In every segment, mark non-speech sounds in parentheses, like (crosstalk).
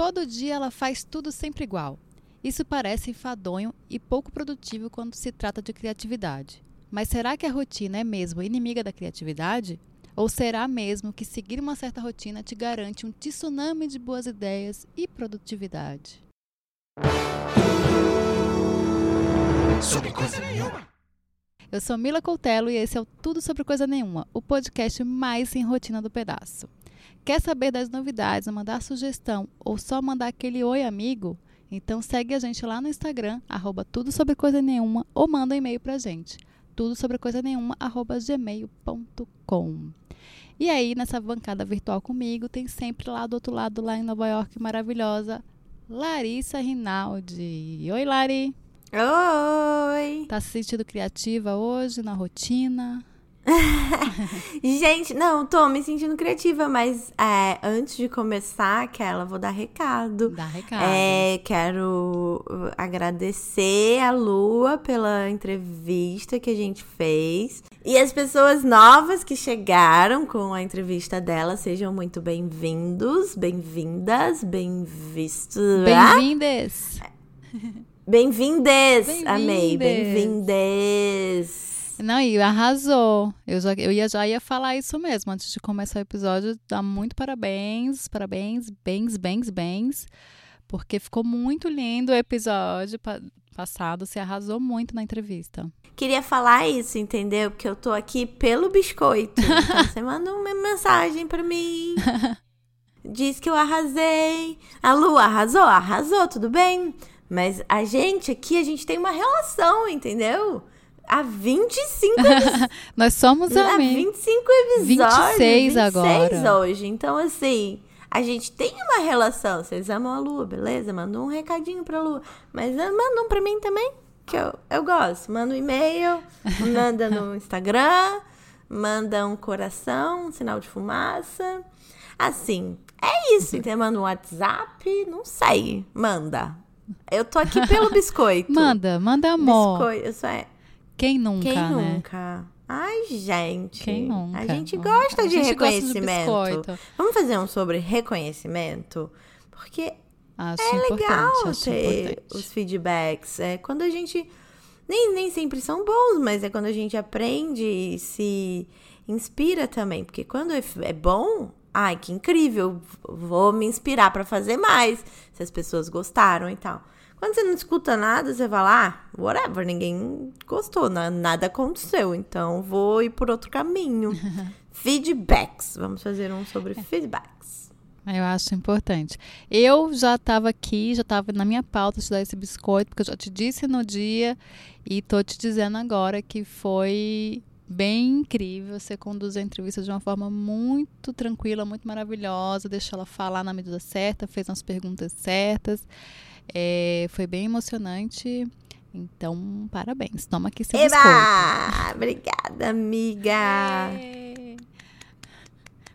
Todo dia ela faz tudo sempre igual. Isso parece enfadonho e pouco produtivo quando se trata de criatividade. Mas será que a rotina é mesmo inimiga da criatividade? Ou será mesmo que seguir uma certa rotina te garante um tsunami de boas ideias e produtividade? Sobre coisa nenhuma. Eu sou Mila Coutelo e esse é o Tudo Sobre Coisa Nenhuma, o podcast mais sem rotina do pedaço. Quer saber das novidades, mandar sugestão ou só mandar aquele oi amigo? Então segue a gente lá no Instagram, arroba tudo sobre coisa nenhuma, ou manda um e-mail pra gente, tudo sobre coisa nenhuma, arroba gmail.com. E aí, nessa bancada virtual comigo, tem sempre lá do outro lado, lá em Nova York, maravilhosa, Larissa Rinaldi. Oi, Lari! Oi! Tá se sentindo criativa hoje, na rotina? (laughs) Gente, não, tô me sentindo criativa, mas é, antes de começar, aquela, vou dar recado. Dá recado. É, quero agradecer a Lua pela entrevista que a gente fez. E as pessoas novas que chegaram com a entrevista dela, sejam muito bem-vindos, bem-vindas, bem-vistos. Bem-vindes! Bem-vindes! Bem Amei, bem-vindes! Não, e arrasou. Eu já, eu ia, já ia falar isso mesmo antes de começar o episódio. Dá muito parabéns, parabéns, bens, bens, bens. Porque ficou muito lindo o episódio passado. Você arrasou muito na entrevista. Queria falar isso, entendeu? Porque eu tô aqui pelo biscoito. (laughs) Então você manda uma mensagem para mim. Diz que eu arrasei. A Lu arrasou? Arrasou, tudo bem. Mas a gente aqui, a gente tem uma relação, entendeu? Há 25 episódios. (laughs) Nós somos Há 25 episódios. 26 agora. hoje. Então, assim, a gente tem uma relação. Vocês amam a Lua, beleza? Manda um recadinho pra Lua. Mas ah, manda um pra mim também, que eu, eu gosto. Manda um e-mail, (laughs) manda no Instagram, manda um coração, um sinal de fumaça. Assim, é isso. Então, manda um WhatsApp, não sei. Manda. Eu tô aqui pelo (laughs) biscoito. manda, manda amor. Biscoito, isso é. Quem nunca, Quem né? nunca? Ai, gente. Quem nunca? A gente gosta a de gente reconhecimento. Gosta Vamos fazer um sobre reconhecimento? Porque acho é legal ter importante. os feedbacks. É quando a gente. Nem, nem sempre são bons, mas é quando a gente aprende e se inspira também. Porque quando é, é bom, ai, que incrível, vou me inspirar para fazer mais, se as pessoas gostaram e tal. Quando você não escuta nada, você lá, ah, whatever, ninguém gostou, nada aconteceu, então vou ir por outro caminho. (laughs) feedbacks, vamos fazer um sobre feedbacks. Eu acho importante. Eu já estava aqui, já estava na minha pauta te dar esse biscoito, porque eu já te disse no dia e tô te dizendo agora que foi bem incrível. Você conduz a entrevista de uma forma muito tranquila, muito maravilhosa, deixou ela falar na medida certa, fez umas perguntas certas. É, foi bem emocionante. Então, parabéns. Toma aqui seu Eba! biscoito. Obrigada, amiga. É.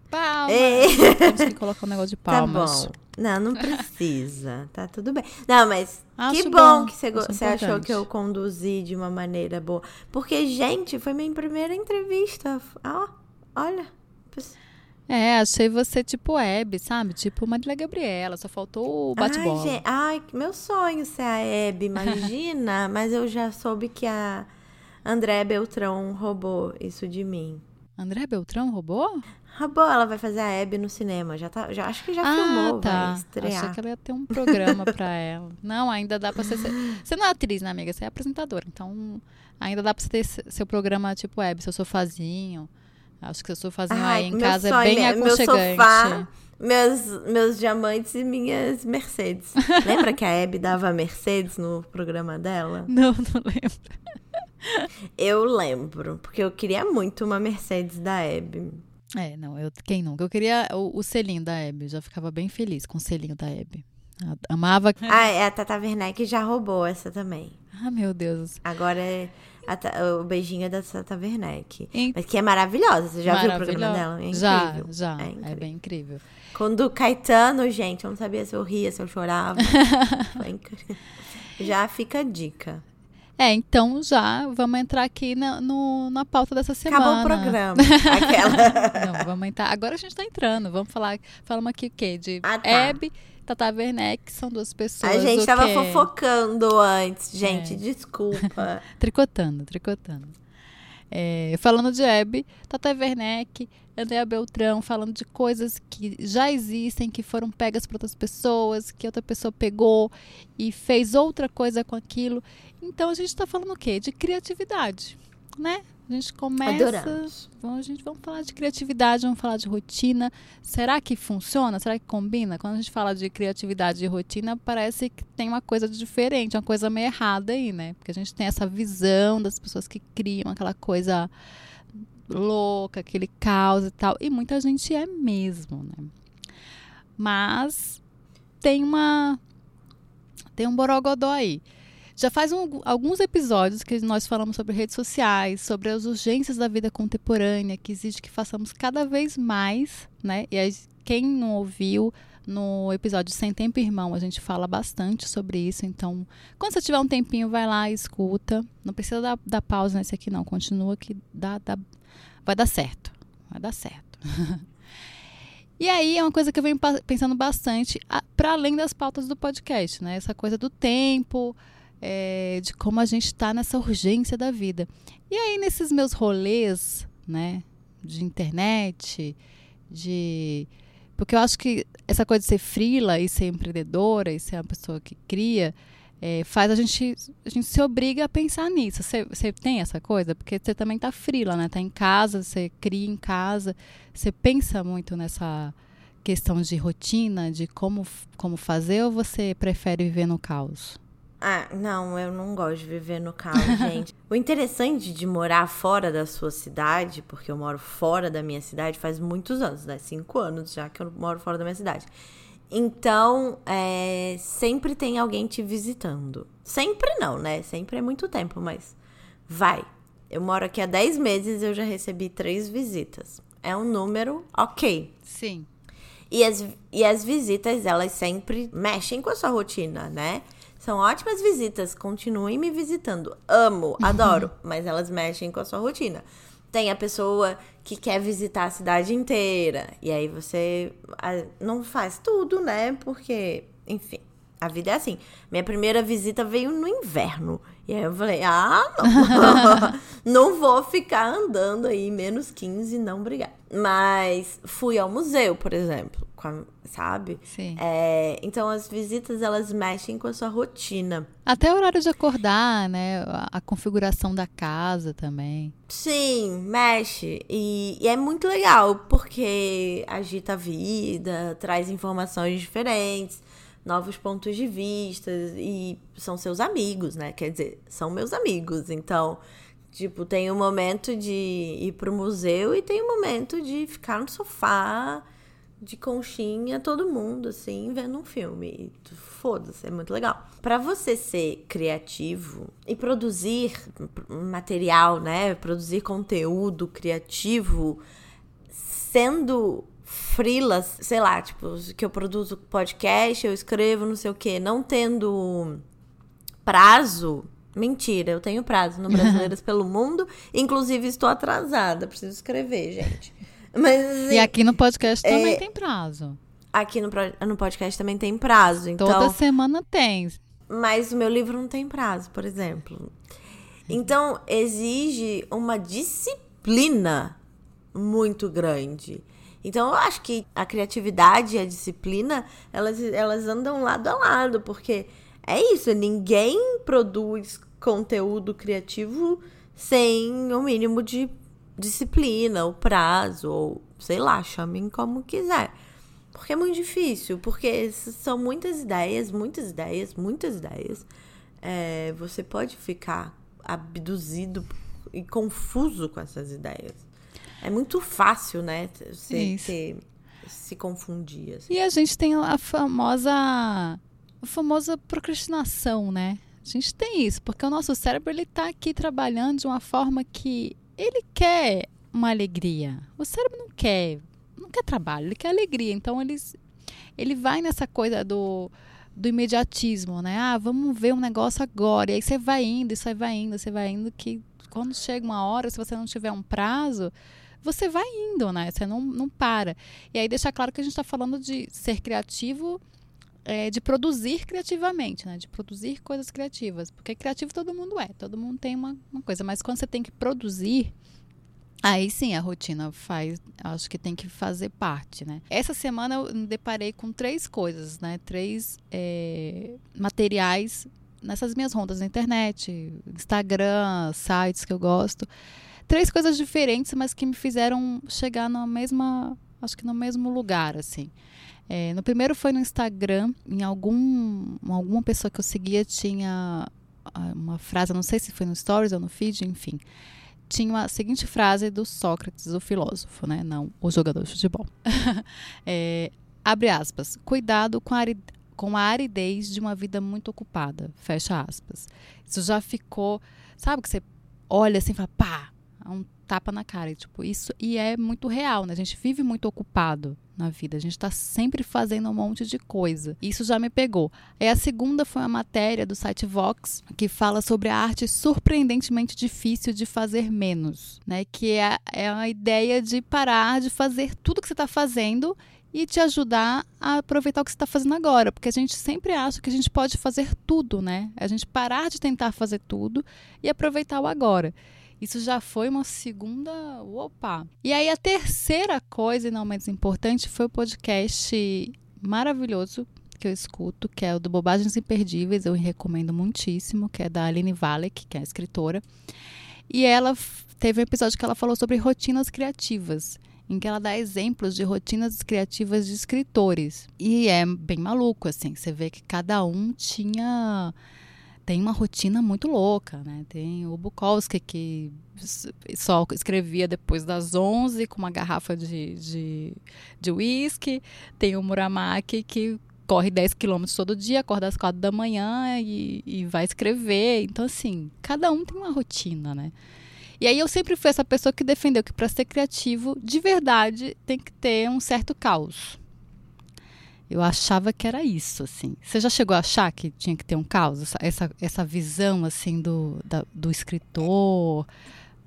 Palmas. É. Temos que colocar um negócio de palmas. Tá bom. Não, não precisa. tá tudo bem. Não, mas Acho que bom, bom, que você, acho você achou que eu conduzi de uma maneira boa. Porque, gente, foi minha primeira entrevista. Ó, olha. É, achei você tipo Hebe, sabe? Tipo Marília Gabriela, só faltou o bate-bola. Ai, ai, meu sonho ser a Hebe, imagina. (laughs) mas eu já soube que a André Beltrão roubou isso de mim. André Beltrão roubou? Roubou, ela vai fazer a Hebe no cinema. Já tá, já, acho que já ah, filmou, tá. vai estrear. Achei que ela ia ter um programa pra ela. Não, ainda dá pra ser. Você não é atriz, né, amiga? Você é apresentadora. Então, ainda dá pra você ter seu programa tipo Hebe, seu sofazinho. Acho que seu sofazinho Ai, aí em meu casa sonho, é bem meu aconchegante. sofá, meus, meus diamantes e minhas Mercedes. (laughs) Lembra que a Hebe dava Mercedes no programa dela? Não, não lembro. Eu lembro, porque eu queria muito uma Mercedes da Hebe. É, não, eu, quem nunca? Eu queria o, o selinho da Hebe, eu já ficava bem feliz com o selinho da Hebe. Amava. Ah, é, a Tata Werneck já roubou essa também. Ah, meu Deus. Agora é a, o beijinho é da Tata Werneck. In... Mas que é maravilhosa. Você já viu o programa dela? É já, já. É, é, bem incrível. Quando o Caetano, gente, eu não sabia se eu ria, se eu chorava. (laughs) Foi incrível. Já fica a dica. É, então já vamos entrar aqui na, no, na pauta dessa semana. Acabou o programa. (laughs) Aquela. Não, vamos entrar. Agora a gente tá entrando. Vamos falar. Falamos aqui o quê? De ah, tá. Hebe, Tata Werneck, são duas pessoas. A gente tava quê? fofocando antes, gente, é. desculpa. (laughs) tricotando, tricotando. É, falando de Hebe, Tata Werneck, Andréa Beltrão, falando de coisas que já existem, que foram pegas por outras pessoas, que outra pessoa pegou e fez outra coisa com aquilo. Então a gente está falando o quê? De criatividade, né? A gente começa. Adoramos. Vamos, a gente, vamos falar de criatividade, vamos falar de rotina. Será que funciona? Será que combina? Quando a gente fala de criatividade e rotina, parece que tem uma coisa diferente, uma coisa meio errada aí, né? Porque a gente tem essa visão das pessoas que criam aquela coisa louca, aquele caos e tal. E muita gente é mesmo, né? Mas tem uma. Tem um borogodó aí. Já faz um, alguns episódios que nós falamos sobre redes sociais, sobre as urgências da vida contemporânea, que exige que façamos cada vez mais, né? E aí, quem não ouviu, no episódio Sem Tempo Irmão, a gente fala bastante sobre isso. Então, quando você tiver um tempinho, vai lá e escuta. Não precisa dar, dar pausa nesse aqui, não. Continua que dá, dá, vai dar certo. Vai dar certo. (laughs) E aí é uma coisa que eu venho pensando bastante, para além das pautas do podcast, né? Essa coisa do tempo, é, de como a gente está nessa urgência da vida. E aí, nesses meus rolês, né, de internet, de. Porque eu acho que essa coisa de ser frila e ser empreendedora e ser uma pessoa que cria. É, faz a gente, a gente se obriga a pensar nisso. Você tem essa coisa? Porque você também tá frila, né? Tá em casa, você cria em casa. Você pensa muito nessa questão de rotina, de como, como fazer, ou você prefere viver no caos? Ah, não, eu não gosto de viver no caos, (laughs) gente. o interessante de morar fora da sua cidade, porque eu moro fora da minha cidade faz muitos anos, né? Cinco anos já que eu moro fora da minha cidade. Então, é, sempre tem alguém te visitando. Sempre não, né? Sempre é muito tempo, mas vai. Eu moro aqui há 10 meses e eu já recebi três visitas. É um número ok. Sim. E as, e as visitas, elas sempre mexem com a sua rotina, né? São ótimas visitas, continuem me visitando. Amo, adoro, mas elas mexem com a sua rotina. Tem a pessoa que quer visitar a cidade inteira, e aí você não faz tudo, né? Porque, enfim, a vida é assim. Minha primeira visita veio no inverno. E aí eu falei, ah, não. (laughs) não vou ficar andando aí menos 15, não obrigada. Mas fui ao museu, por exemplo, sabe? Sim. É, então as visitas, elas mexem com a sua rotina. Até o horário de acordar, né? A, a configuração da casa também. Sim, mexe. E, e é muito legal, porque agita a vida, traz informações diferentes novos pontos de vista e são seus amigos, né? Quer dizer, são meus amigos. Então, tipo, tem um momento de ir pro museu e tem um momento de ficar no sofá de conchinha, todo mundo assim, vendo um filme. Foda-se, é muito legal. Para você ser criativo e produzir material, né? Produzir conteúdo criativo sendo frilas, sei lá, tipo, que eu produzo podcast, eu escrevo, não sei o quê, não tendo prazo. Mentira, eu tenho prazo no Brasileiras (laughs) pelo Mundo. Inclusive, estou atrasada. Preciso escrever, gente. Mas, assim, e aqui no podcast é, também tem prazo. Aqui no, no podcast também tem prazo. Então, Toda semana tem. Mas o meu livro não tem prazo, por exemplo. Então, exige uma disciplina muito grande. Então eu acho que a criatividade e a disciplina, elas, elas andam lado a lado, porque é isso, ninguém produz conteúdo criativo sem o mínimo de disciplina, ou prazo, ou sei lá, chamem como quiser. Porque é muito difícil, porque são muitas ideias, muitas ideias, muitas ideias. É, você pode ficar abduzido e confuso com essas ideias. É muito fácil, né? Você ter, se confundir. Assim. E a gente tem a famosa. A famosa procrastinação, né? A gente tem isso, porque o nosso cérebro ele tá aqui trabalhando de uma forma que ele quer uma alegria. O cérebro não quer, não quer trabalho, ele quer alegria. Então ele, ele vai nessa coisa do, do imediatismo, né? Ah, vamos ver um negócio agora. E aí você vai indo, isso aí vai indo, você vai indo que quando chega uma hora, se você não tiver um prazo, você vai indo, né? Você não, não para. E aí deixa claro que a gente está falando de ser criativo é, de produzir criativamente, né? De produzir coisas criativas. Porque criativo todo mundo é, todo mundo tem uma, uma coisa. Mas quando você tem que produzir, Aí sim a rotina faz, acho que tem que fazer parte, né? Essa semana eu me deparei com três coisas, né? Três é, materiais nessas minhas rondas na internet, Instagram, sites que eu gosto. Três coisas diferentes, mas que me fizeram chegar na mesma, acho que no mesmo lugar, assim. É, no primeiro foi no Instagram, em algum, alguma pessoa que eu seguia tinha ah, uma frase, não sei se foi no Stories ou no feed, enfim tinha a seguinte frase do Sócrates, o filósofo, né? Não o jogador de futebol. (laughs) é, abre aspas. Cuidado com a, com a aridez de uma vida muito ocupada. Fecha aspas. Isso já ficou. Sabe que você olha assim e fala, pá, um tapa na cara. E, tipo, isso e é muito real, né? A gente vive muito ocupado na vida. A gente está sempre fazendo um monte de coisa. Isso já me pegou. E a segunda foi uma matéria do site Vox que fala sobre a arte surpreendentemente difícil de fazer menos, né? Que é, é a ideia de parar de fazer tudo que você está fazendo e te ajudar a aproveitar o que você está fazendo agora, porque a gente sempre acha que a gente pode fazer tudo, né? A gente parar de tentar fazer tudo e aproveitar o agora. Isso já foi uma segunda. Opa! E aí a terceira coisa, e não menos importante, foi o podcast maravilhoso que eu escuto, que é o do Bobagens Imperdíveis, eu recomendo muitíssimo, que é da Aline Valek, que é a escritora. E ela teve um episódio que ela falou sobre rotinas criativas, em que ela dá exemplos de rotinas criativas de escritores. E é bem maluco, assim, você vê que cada um tinha tem uma rotina muito louca, né? Tem o Bukowski que só escrevia depois das 11 com uma garrafa de, de, de whisky. Tem o Muramaki que corre 10 quilômetros todo dia, acorda às 4 da manhã e, e vai escrever. Então, assim, cada um tem uma rotina, né? E aí eu sempre fui essa pessoa que defendeu que para ser criativo, de verdade, tem que ter um certo caos. Eu achava que era isso, assim. Você já chegou a achar que tinha que ter um caos? Essa, essa visão, assim, do, da, do escritor,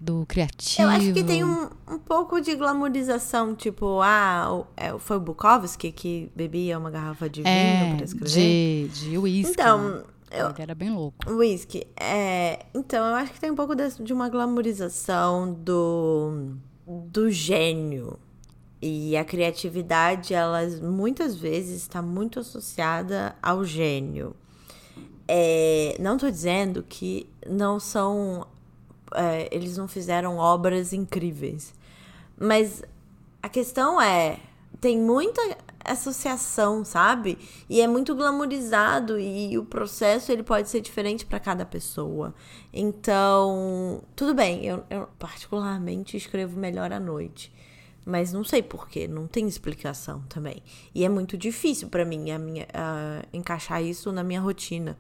do criativo? Eu acho que tem um, um pouco de glamorização, tipo, ah, é, foi o Bukowski que bebia uma garrafa de vinho é, pra escrever? de, de uísque. Então... Né? Eu, Ele era bem louco. Whisky. É, então, eu acho que tem um pouco de, de uma glamorização do, do gênio, e a criatividade, ela muitas vezes está muito associada ao gênio. É, não estou dizendo que não são. É, eles não fizeram obras incríveis. Mas a questão é: tem muita associação, sabe? E é muito glamorizado e o processo ele pode ser diferente para cada pessoa. Então, tudo bem, eu, eu particularmente escrevo melhor à noite. Mas não sei porquê, não tem explicação também. E é muito difícil para mim a minha, encaixar isso na minha rotina.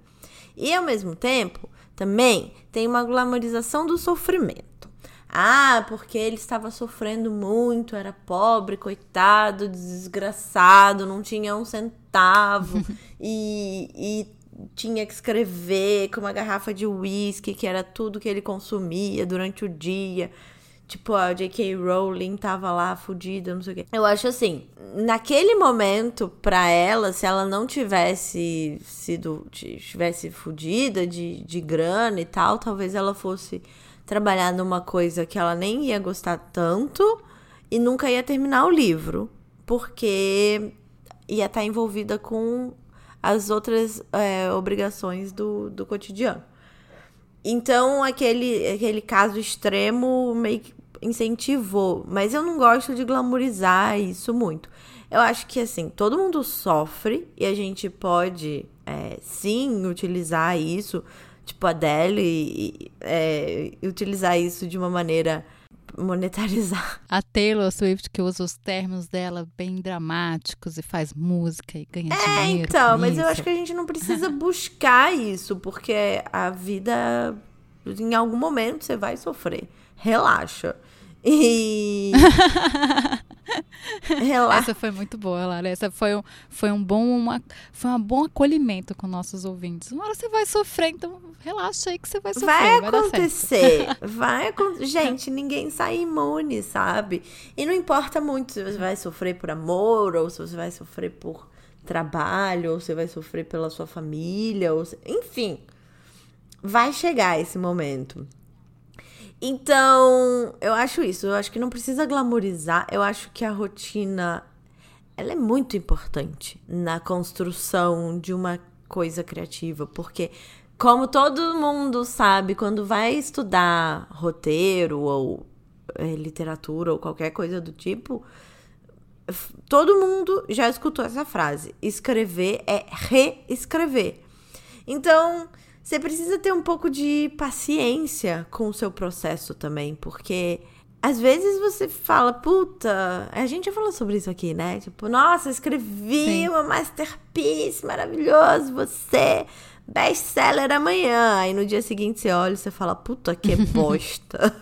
E ao mesmo tempo, também tem uma glamorização do sofrimento. Ah, porque ele estava sofrendo muito, era pobre, coitado, desgraçado, não tinha um centavo (laughs) e, e tinha que escrever com uma garrafa de uísque, que era tudo que ele consumia durante o dia. Tipo, a J.K. Rowling tava lá fudida, não sei o quê. Eu acho assim, naquele momento, pra ela, se ela não tivesse sido. tivesse fudida de, de grana e tal, talvez ela fosse trabalhar numa coisa que ela nem ia gostar tanto e nunca ia terminar o livro. Porque ia estar tá envolvida com as outras é, obrigações do, do cotidiano. Então, aquele, aquele caso extremo meio que incentivou, mas eu não gosto de glamorizar isso muito. Eu acho que assim, todo mundo sofre e a gente pode é, sim utilizar isso, tipo a Adele, é, utilizar isso de uma maneira (laughs) monetarizar. A Taylor Swift que usa os termos dela bem dramáticos e faz música e ganha é, dinheiro. É, então, mas isso. eu acho que a gente não precisa (laughs) buscar isso, porque a vida em algum momento você vai sofrer. Relaxa. E. (laughs) Essa foi muito boa, Lara. Essa foi um, foi um bom uma, foi um bom acolhimento com nossos ouvintes. Uma hora você vai sofrer, então relaxa aí que você vai sofrer. Vai, vai acontecer. (laughs) Vai acontecer. Gente, ninguém sai imune, sabe? E não importa muito se você vai sofrer por amor ou se você vai sofrer por trabalho, ou você vai sofrer pela sua família, ou enfim, vai chegar esse momento. Então, eu acho isso. Eu acho que não precisa glamorizar. Eu acho que a rotina ela é muito importante na construção de uma coisa criativa, porque como todo mundo sabe, quando vai estudar roteiro ou é, literatura ou qualquer coisa do tipo, todo mundo já escutou essa frase: escrever é reescrever. Então, você precisa ter um pouco de paciência com o seu processo também, porque às vezes você fala, puta, a gente já falou sobre isso aqui, né? Tipo, nossa, escrevi Sim. uma masterpiece, maravilhoso, você, best-seller amanhã. Aí no dia seguinte você olha e você fala, puta, que (laughs) bosta.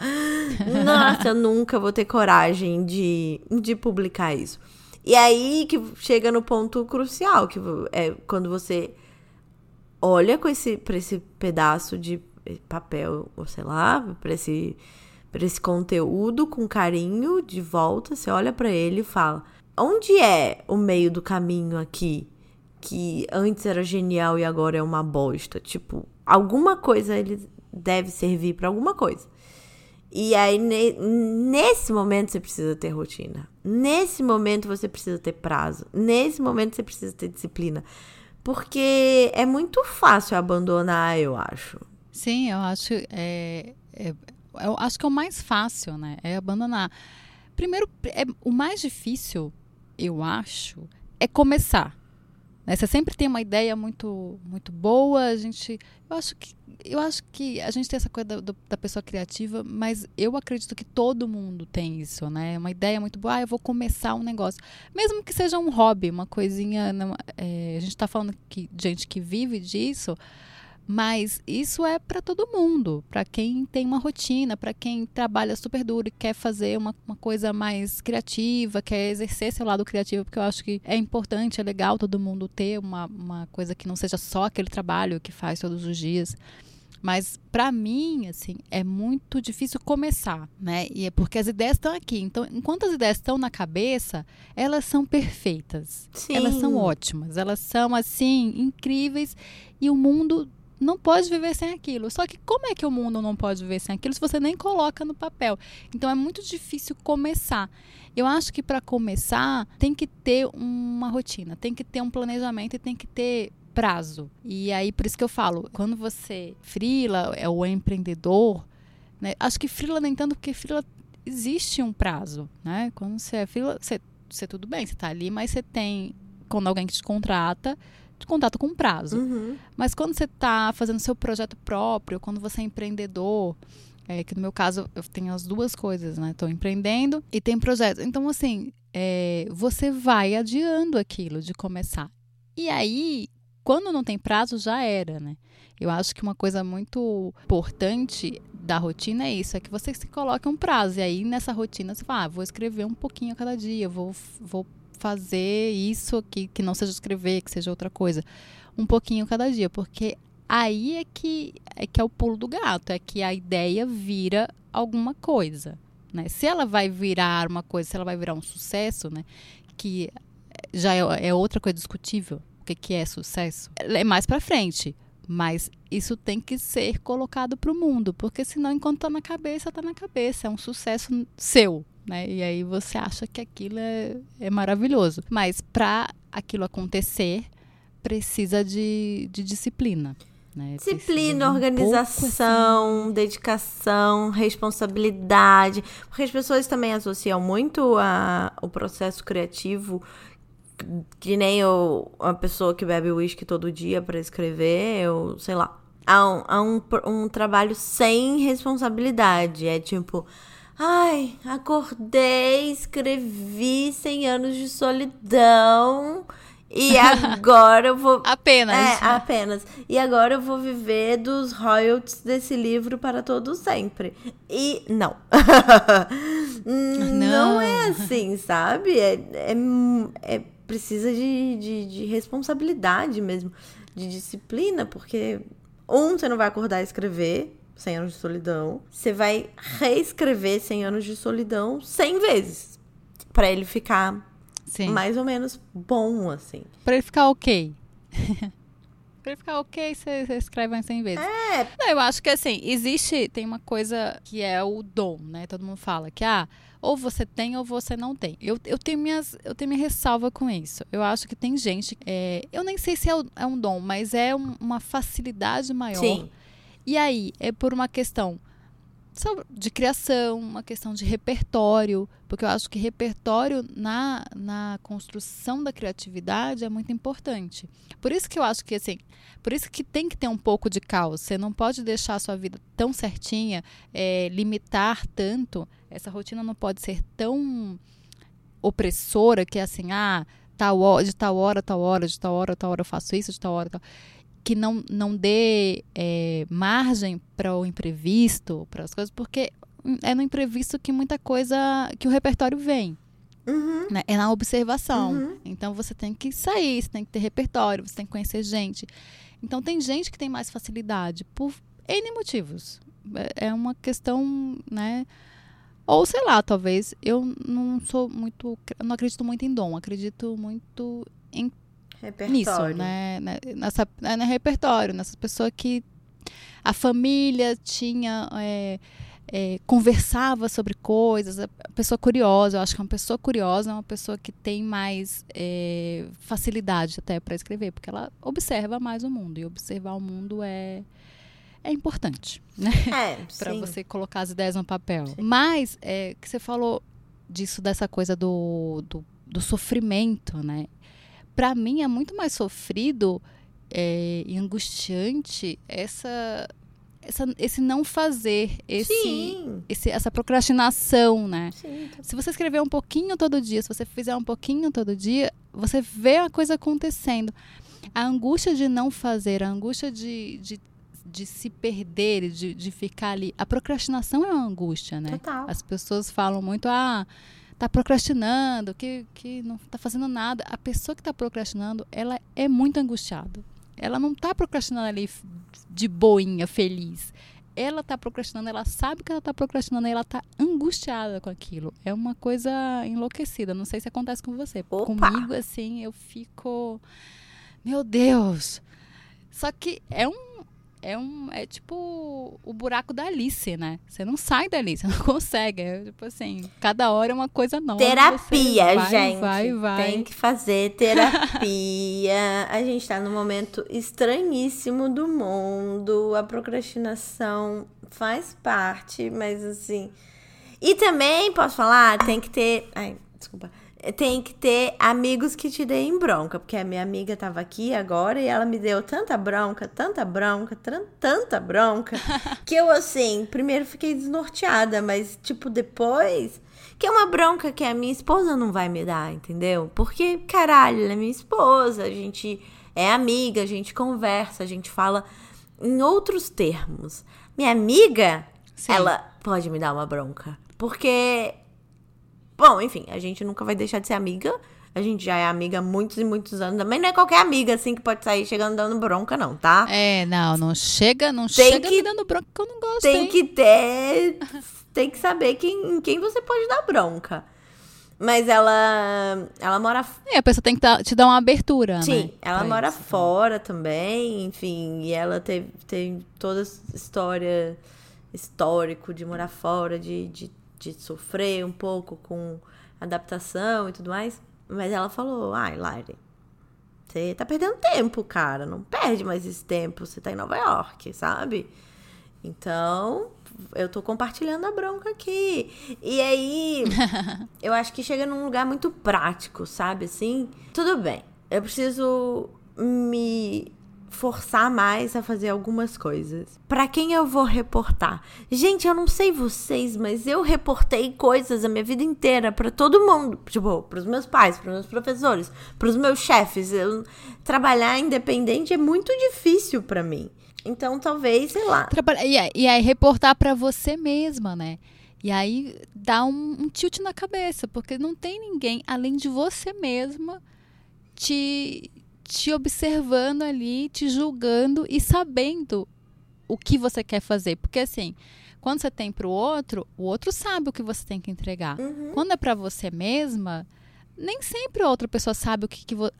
(laughs) nossa, eu nunca vou ter coragem de, de publicar isso. E aí que chega no ponto crucial, que é quando você olha com esse, pra esse pedaço de papel, ou sei lá, pra esse esse conteúdo com carinho de volta, você olha para ele e fala: "Onde é o meio do caminho aqui que antes era genial e agora é uma bosta?" Tipo, alguma coisa ele deve servir para alguma coisa. E aí, nesse momento, você precisa ter rotina. Nesse momento, você precisa ter prazo. Nesse momento, você precisa ter disciplina. Porque é muito fácil abandonar, eu acho. Sim, eu acho. É, é, eu acho que é o mais fácil, né? É abandonar. Primeiro, é, o mais difícil, eu acho, é começar. Né? Você sempre tem uma ideia muito, muito boa. A gente, eu acho que, eu acho que a gente tem essa coisa da, da pessoa criativa, mas eu acredito que todo mundo tem isso, né? Uma ideia muito boa. Ah, eu vou começar um negócio, mesmo que seja um hobby, uma coisinha. É, a gente está falando que gente que vive disso. Mas isso é para todo mundo, para quem tem uma rotina, para quem trabalha super duro e quer fazer uma, uma, coisa mais criativa, quer exercer seu lado criativo, porque eu acho que é importante, é legal todo mundo ter uma, uma coisa que não seja só aquele trabalho que faz todos os dias. Mas para mim, assim, é muito difícil começar, né? E é porque as ideias estão aqui. Então, enquanto as ideias estão na cabeça, elas são perfeitas. Sim. Elas são ótimas, elas são assim incríveis e o mundo não pode viver sem aquilo. Só que como é que o mundo não pode viver sem aquilo se você nem coloca no papel? Então é muito difícil começar. Eu acho que para começar tem que ter uma rotina, tem que ter um planejamento e tem que ter prazo. E aí por isso que eu falo, quando você frila é o empreendedor, né? Acho que frila nem tanto porque frila existe um prazo, né? Quando você é frila, você, você tudo bem, você está ali, mas você tem quando alguém que te contrata, contato com prazo. Uhum. Mas quando você está fazendo seu projeto próprio, quando você é empreendedor, é, que no meu caso eu tenho as duas coisas, né? Estou empreendendo e tem projeto. Então, assim, é, você vai adiando aquilo de começar. E aí, quando não tem prazo, já era, né? Eu acho que uma coisa muito importante da rotina é isso, é que você se coloque um prazo. E aí, nessa rotina, você fala, ah, vou escrever um pouquinho a cada dia, vou, vou fazer isso aqui, que não seja escrever, que seja outra coisa. Um pouquinho cada dia, porque aí é que é que é o pulo do gato, é que a ideia vira alguma coisa, né? Se ela vai virar uma coisa, se ela vai virar um sucesso, né? Que já é, é outra coisa discutível, o que, que é sucesso. É mais para frente, mas isso tem que ser colocado para o mundo, porque senão enquanto tá na cabeça, tá na cabeça, é um sucesso seu, né? E aí você acha que aquilo é, é maravilhoso. Mas para aquilo acontecer, precisa de, de disciplina. Né? Disciplina, um organização, assim. dedicação, responsabilidade. Porque as pessoas também associam muito a, o processo criativo que nem eu, uma pessoa que bebe uísque todo dia para escrever, eu sei lá. A um, a um, um trabalho sem responsabilidade. É tipo, Ai, acordei, escrevi 100 anos de solidão. E (laughs) agora eu vou. apenas. É, apenas. E agora eu vou viver dos royalties desse livro para todo sempre. E não. não. (laughs) não. é assim, sabe? É, é, é precisa de, de, de responsabilidade mesmo, de disciplina, porque um, você não vai acordar e escrever. 100 anos de solidão, você vai reescrever 100 anos de solidão 100 vezes para ele ficar Sim. mais ou menos bom, assim. Pra ele ficar ok. (laughs) pra ele ficar ok, você, escreve umas 100 vezes. É. Não, eu acho que assim, existe, tem uma coisa que é o dom, né? Todo mundo fala que, ah, ou você tem ou você não tem. Eu, eu, tenho, minhas, eu tenho minha ressalva com isso. Eu acho que tem gente, é, eu nem sei se é, é um dom, mas é um, uma facilidade maior. Sim. E aí, é por uma questão de criação, uma questão de repertório, porque eu acho que repertório na, na construção da criatividade é muito importante. Por isso que eu acho que assim, por isso que tem que ter um pouco de caos. Você não pode deixar a sua vida tão certinha, é, limitar tanto. Essa rotina não pode ser tão opressora que é assim, ah, tal, de tal hora, tal hora, de tal hora, tal hora eu faço isso, de tal hora, tal que não, não dê é, margem para o imprevisto, para as coisas, porque é no imprevisto que muita coisa, que o repertório vem. Uhum. Né? É na observação. Uhum. Então você tem que sair, você tem que ter repertório, você tem que conhecer gente. Então tem gente que tem mais facilidade por N motivos. É, é uma questão, né? Ou sei lá, talvez eu não sou muito, não acredito muito em dom, acredito muito em repertório. nisso, né? né nessa, né, no repertório, nessa pessoa que a família tinha. É, é, conversava sobre coisas, a pessoa curiosa, eu acho que uma pessoa curiosa é uma pessoa que tem mais é, facilidade até para escrever, porque ela observa mais o mundo, e observar o mundo é, é importante, né? É, (laughs) para você colocar as ideias no papel. Sim. Mas, é, que você falou disso, dessa coisa do, do, do sofrimento, né? Para mim é muito mais sofrido é, e angustiante essa, essa, esse não fazer, esse, esse, essa procrastinação, né? Sim, tá. Se você escrever um pouquinho todo dia, se você fizer um pouquinho todo dia, você vê a coisa acontecendo. A angústia de não fazer, a angústia de, de, de se perder, de, de ficar ali. A procrastinação é uma angústia, né? Total. As pessoas falam muito, ah está procrastinando, que, que não está fazendo nada. A pessoa que está procrastinando, ela é muito angustiada. Ela não está procrastinando ali de boinha, feliz. Ela está procrastinando, ela sabe que ela está procrastinando, ela está angustiada com aquilo. É uma coisa enlouquecida. Não sei se acontece com você. Opa. Comigo, assim, eu fico. Meu Deus! Só que é um é um é tipo o buraco da Alice, né? Você não sai dali, você não (laughs) consegue. É, tipo assim, cada hora é uma coisa nova. Terapia, vai, gente. Vai, vai. Tem que fazer terapia. a gente tá num momento estranhíssimo do mundo. A procrastinação faz parte, mas assim. E também, posso falar, tem que ter. Ai, desculpa tem que ter amigos que te deem bronca, porque a minha amiga tava aqui agora e ela me deu tanta bronca, tanta bronca, tanta bronca, (laughs) que eu assim, primeiro fiquei desnorteada, mas tipo depois, que é uma bronca que a minha esposa não vai me dar, entendeu? Porque caralho, ela é minha esposa, a gente é amiga, a gente conversa, a gente fala em outros termos. Minha amiga, Sim. ela pode me dar uma bronca, porque Bom, enfim, a gente nunca vai deixar de ser amiga. A gente já é amiga há muitos e muitos anos. Também não é qualquer amiga, assim, que pode sair chegando dando bronca, não, tá? É, não, não chega, não tem chega que, me dando bronca que eu não gosto, Tem hein? que ter... tem que saber quem, em quem você pode dar bronca. Mas ela. Ela mora. É, a pessoa tem que te dar uma abertura. Sim, né? ela pra mora isso. fora também, enfim. E ela teve, tem toda a história histórico de morar fora, de, de de sofrer um pouco com adaptação e tudo mais. Mas ela falou: ai, Lari, você tá perdendo tempo, cara. Não perde mais esse tempo. Você tá em Nova York, sabe? Então, eu tô compartilhando a bronca aqui. E aí, (laughs) eu acho que chega num lugar muito prático, sabe? Assim, tudo bem. Eu preciso me forçar mais a fazer algumas coisas. Para quem eu vou reportar? Gente, eu não sei vocês, mas eu reportei coisas a minha vida inteira para todo mundo, tipo, para os meus pais, para meus professores, para os meus chefes. Eu, trabalhar independente é muito difícil para mim. Então, talvez, sei lá. Trabalha, e, e aí reportar para você mesma, né? E aí dá um, um tilt na cabeça, porque não tem ninguém além de você mesma te te observando ali, te julgando e sabendo o que você quer fazer. Porque assim, quando você tem para o outro, o outro sabe o que você tem que entregar. Uhum. Quando é para você mesma, nem sempre outra pessoa sabe o que, que vo,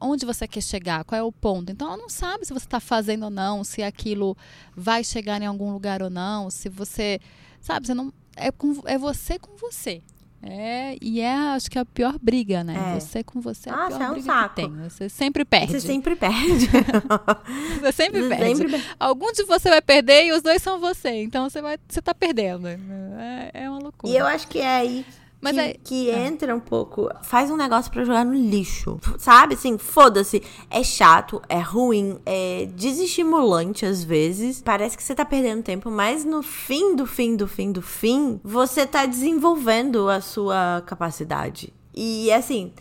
onde você quer chegar, qual é o ponto. Então ela não sabe se você está fazendo ou não, se aquilo vai chegar em algum lugar ou não, se você. Sabe, você não. É, com, é você com você. É, e é, acho que é a pior briga, né? É. Você com você é a pior é um briga saco. que tem. Você sempre perde. Você sempre perde. (laughs) você sempre você perde. Sempre... Algum de você vai perder e os dois são você. Então você vai, você tá perdendo. É, é uma loucura. E eu acho que é aí mas que, é... que ah. entra um pouco. Faz um negócio para jogar no lixo. Sabe? Assim, foda-se. É chato, é ruim, é desestimulante às vezes. Parece que você tá perdendo tempo, mas no fim do fim do fim do fim, você tá desenvolvendo a sua capacidade. E assim,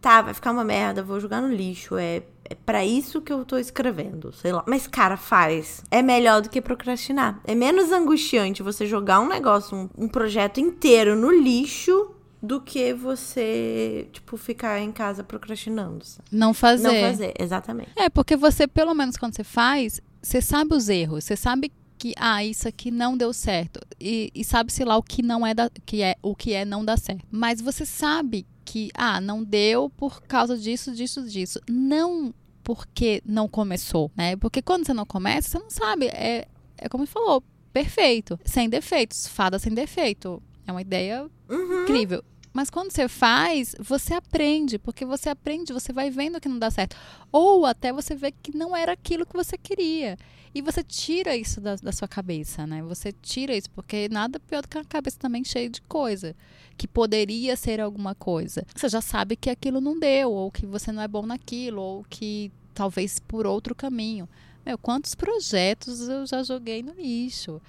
tá, vai ficar uma merda, vou jogar no lixo. É é para isso que eu tô escrevendo, sei lá. Mas, cara, faz. É melhor do que procrastinar. É menos angustiante você jogar um negócio, um, um projeto inteiro no lixo do que você, tipo, ficar em casa procrastinando. Sabe? Não fazer. Não fazer, exatamente. É, porque você, pelo menos quando você faz, você sabe os erros, você sabe que ah, isso aqui não deu certo. E, e sabe-se lá o que não é da, que é o que é não dar certo. Mas você sabe que ah, não deu por causa disso, disso, disso. Não porque não começou, né? Porque quando você não começa, você não sabe. É, é como ele falou, perfeito, sem defeitos, fada sem defeito. É uma ideia uhum. incrível. Mas quando você faz, você aprende, porque você aprende, você vai vendo que não dá certo. Ou até você vê que não era aquilo que você queria. E você tira isso da, da sua cabeça, né? Você tira isso, porque nada pior do que a cabeça também cheia de coisa. Que poderia ser alguma coisa. Você já sabe que aquilo não deu, ou que você não é bom naquilo, ou que talvez por outro caminho. Meu, quantos projetos eu já joguei no lixo?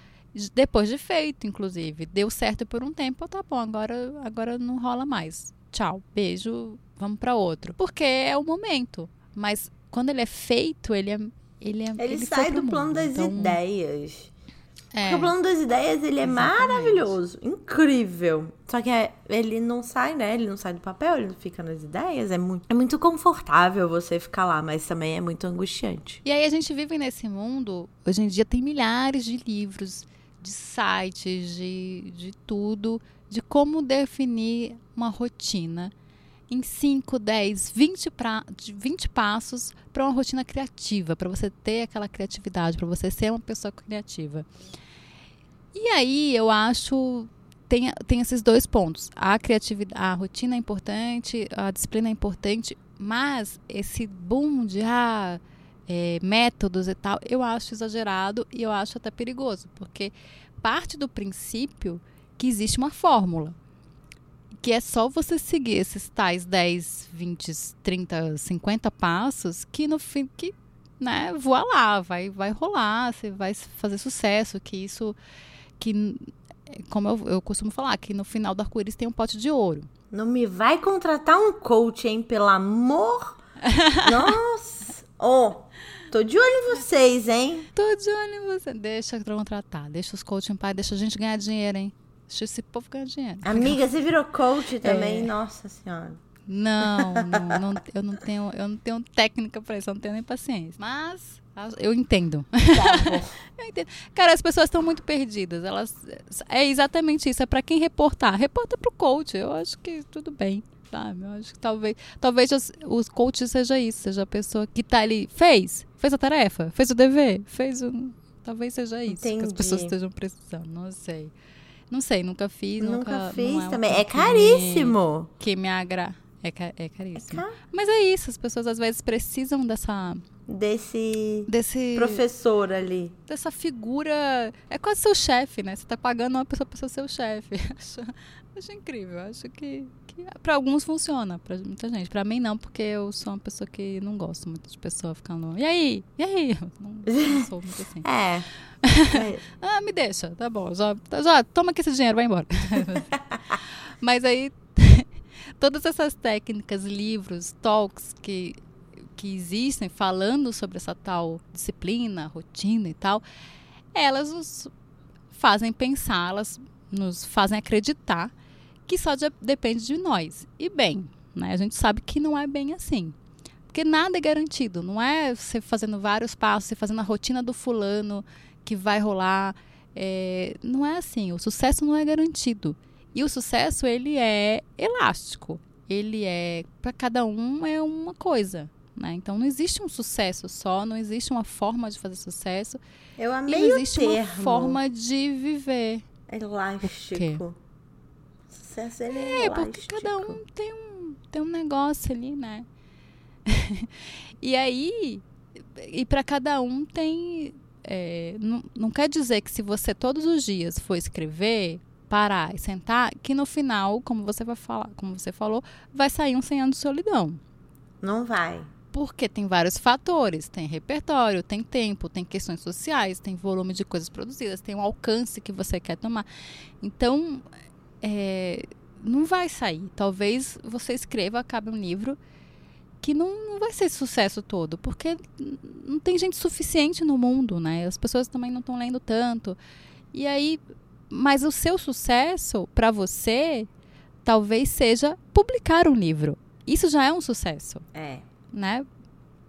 Depois de feito, inclusive. Deu certo por um tempo, tá bom, agora, agora não rola mais. Tchau, beijo, vamos para outro. Porque é o momento. Mas quando ele é feito, ele é. Ele, é, ele, ele sai do mundo, plano das então... ideias. É. Porque o plano das ideias, ele é Exatamente. maravilhoso, incrível. Só que é, ele não sai, né? Ele não sai do papel, ele não fica nas ideias. É muito, é muito confortável você ficar lá, mas também é muito angustiante. E aí a gente vive nesse mundo, hoje em dia tem milhares de livros de sites, de, de tudo, de como definir uma rotina em 5, 10, 20, pra, 20 passos para uma rotina criativa, para você ter aquela criatividade, para você ser uma pessoa criativa. E aí eu acho tem, tem esses dois pontos. A criatividade, a rotina é importante, a disciplina é importante, mas esse boom de ah, é, métodos e tal, eu acho exagerado e eu acho até perigoso, porque parte do princípio que existe uma fórmula. Que é só você seguir esses tais 10, 20, 30, 50 passos que no fim que né, voa lá, vai, vai rolar, você vai fazer sucesso, que isso que como eu, eu costumo falar, que no final do arco-íris tem um pote de ouro. Não me vai contratar um coach, hein? Pelo amor! (laughs) Nossa! Oh, Tô de olho em vocês, hein? Tô de olho em você. Deixa eu contratar. Deixa os coaching paz. Deixa a gente ganhar dinheiro, hein? Deixa esse povo ganhar dinheiro. Amiga, você virou coach (laughs) também? É. Nossa Senhora. Não, (laughs) não, não, eu não tenho, eu não tenho técnica para isso, eu não tenho nem paciência. Mas eu entendo. Tá (laughs) eu entendo. Cara, as pessoas estão muito perdidas. Elas é exatamente isso. É para quem reportar. Reporta pro coach. Eu acho que tudo bem sabe? Eu acho que talvez, talvez os, os coaches seja isso, seja a pessoa que tá ali, fez, fez a tarefa, fez o dever, fez o... Talvez seja isso Entendi. que as pessoas estejam precisando, não sei. Não sei, nunca fiz, nunca, nunca fiz é também. É caríssimo. Que me, que me agrada. É, é caríssimo. É car... Mas é isso, as pessoas às vezes precisam dessa desse, desse professor ali. Dessa figura. É quase seu chefe, né? Você tá pagando uma pessoa para ser seu chefe. (laughs) Acho, acho incrível. Acho que, que para alguns funciona, para muita gente. Para mim não, porque eu sou uma pessoa que não gosto muito de pessoa ficando. E aí? E aí? (laughs) Não, não sou muito assim. (laughs) é. (laughs) ah, me deixa, tá bom. Já, já toma aqui esse dinheiro, vai embora. Mas aí todas essas técnicas, livros, talks que que existem falando sobre essa tal disciplina, rotina e tal, elas nos fazem pensar, elas nos fazem acreditar que só de, depende de nós. E bem, né, a gente sabe que não é bem assim. Porque nada é garantido, não é você fazendo vários passos, você fazendo a rotina do fulano que vai rolar. É, não é assim, o sucesso não é garantido. E o sucesso, ele é elástico ele é para cada um é uma coisa, né? Então não existe um sucesso só, não existe uma forma de fazer sucesso. Eu amei e não existe o termo. uma forma de viver. Elástico. Sucesso ele é, É, porque cada um tem um, tem um negócio ali, né? (laughs) e aí, e para cada um tem. é, não, não quer dizer que se você todos os dias for escrever, parar e sentar, que no final, como você vai falar, como você falou, vai sair um 100 anos de solidão. Não vai. Porque tem vários fatores, tem repertório, tem tempo, tem questões sociais, tem volume de coisas produzidas, tem o alcance que você quer tomar. Então, é, não vai sair. Talvez você escreva, acabe um livro que não, não vai ser sucesso todo, porque não tem gente suficiente no mundo, né? As pessoas também não estão lendo tanto. E aí, mas o seu sucesso para você talvez seja publicar um livro. Isso já é um sucesso É. né?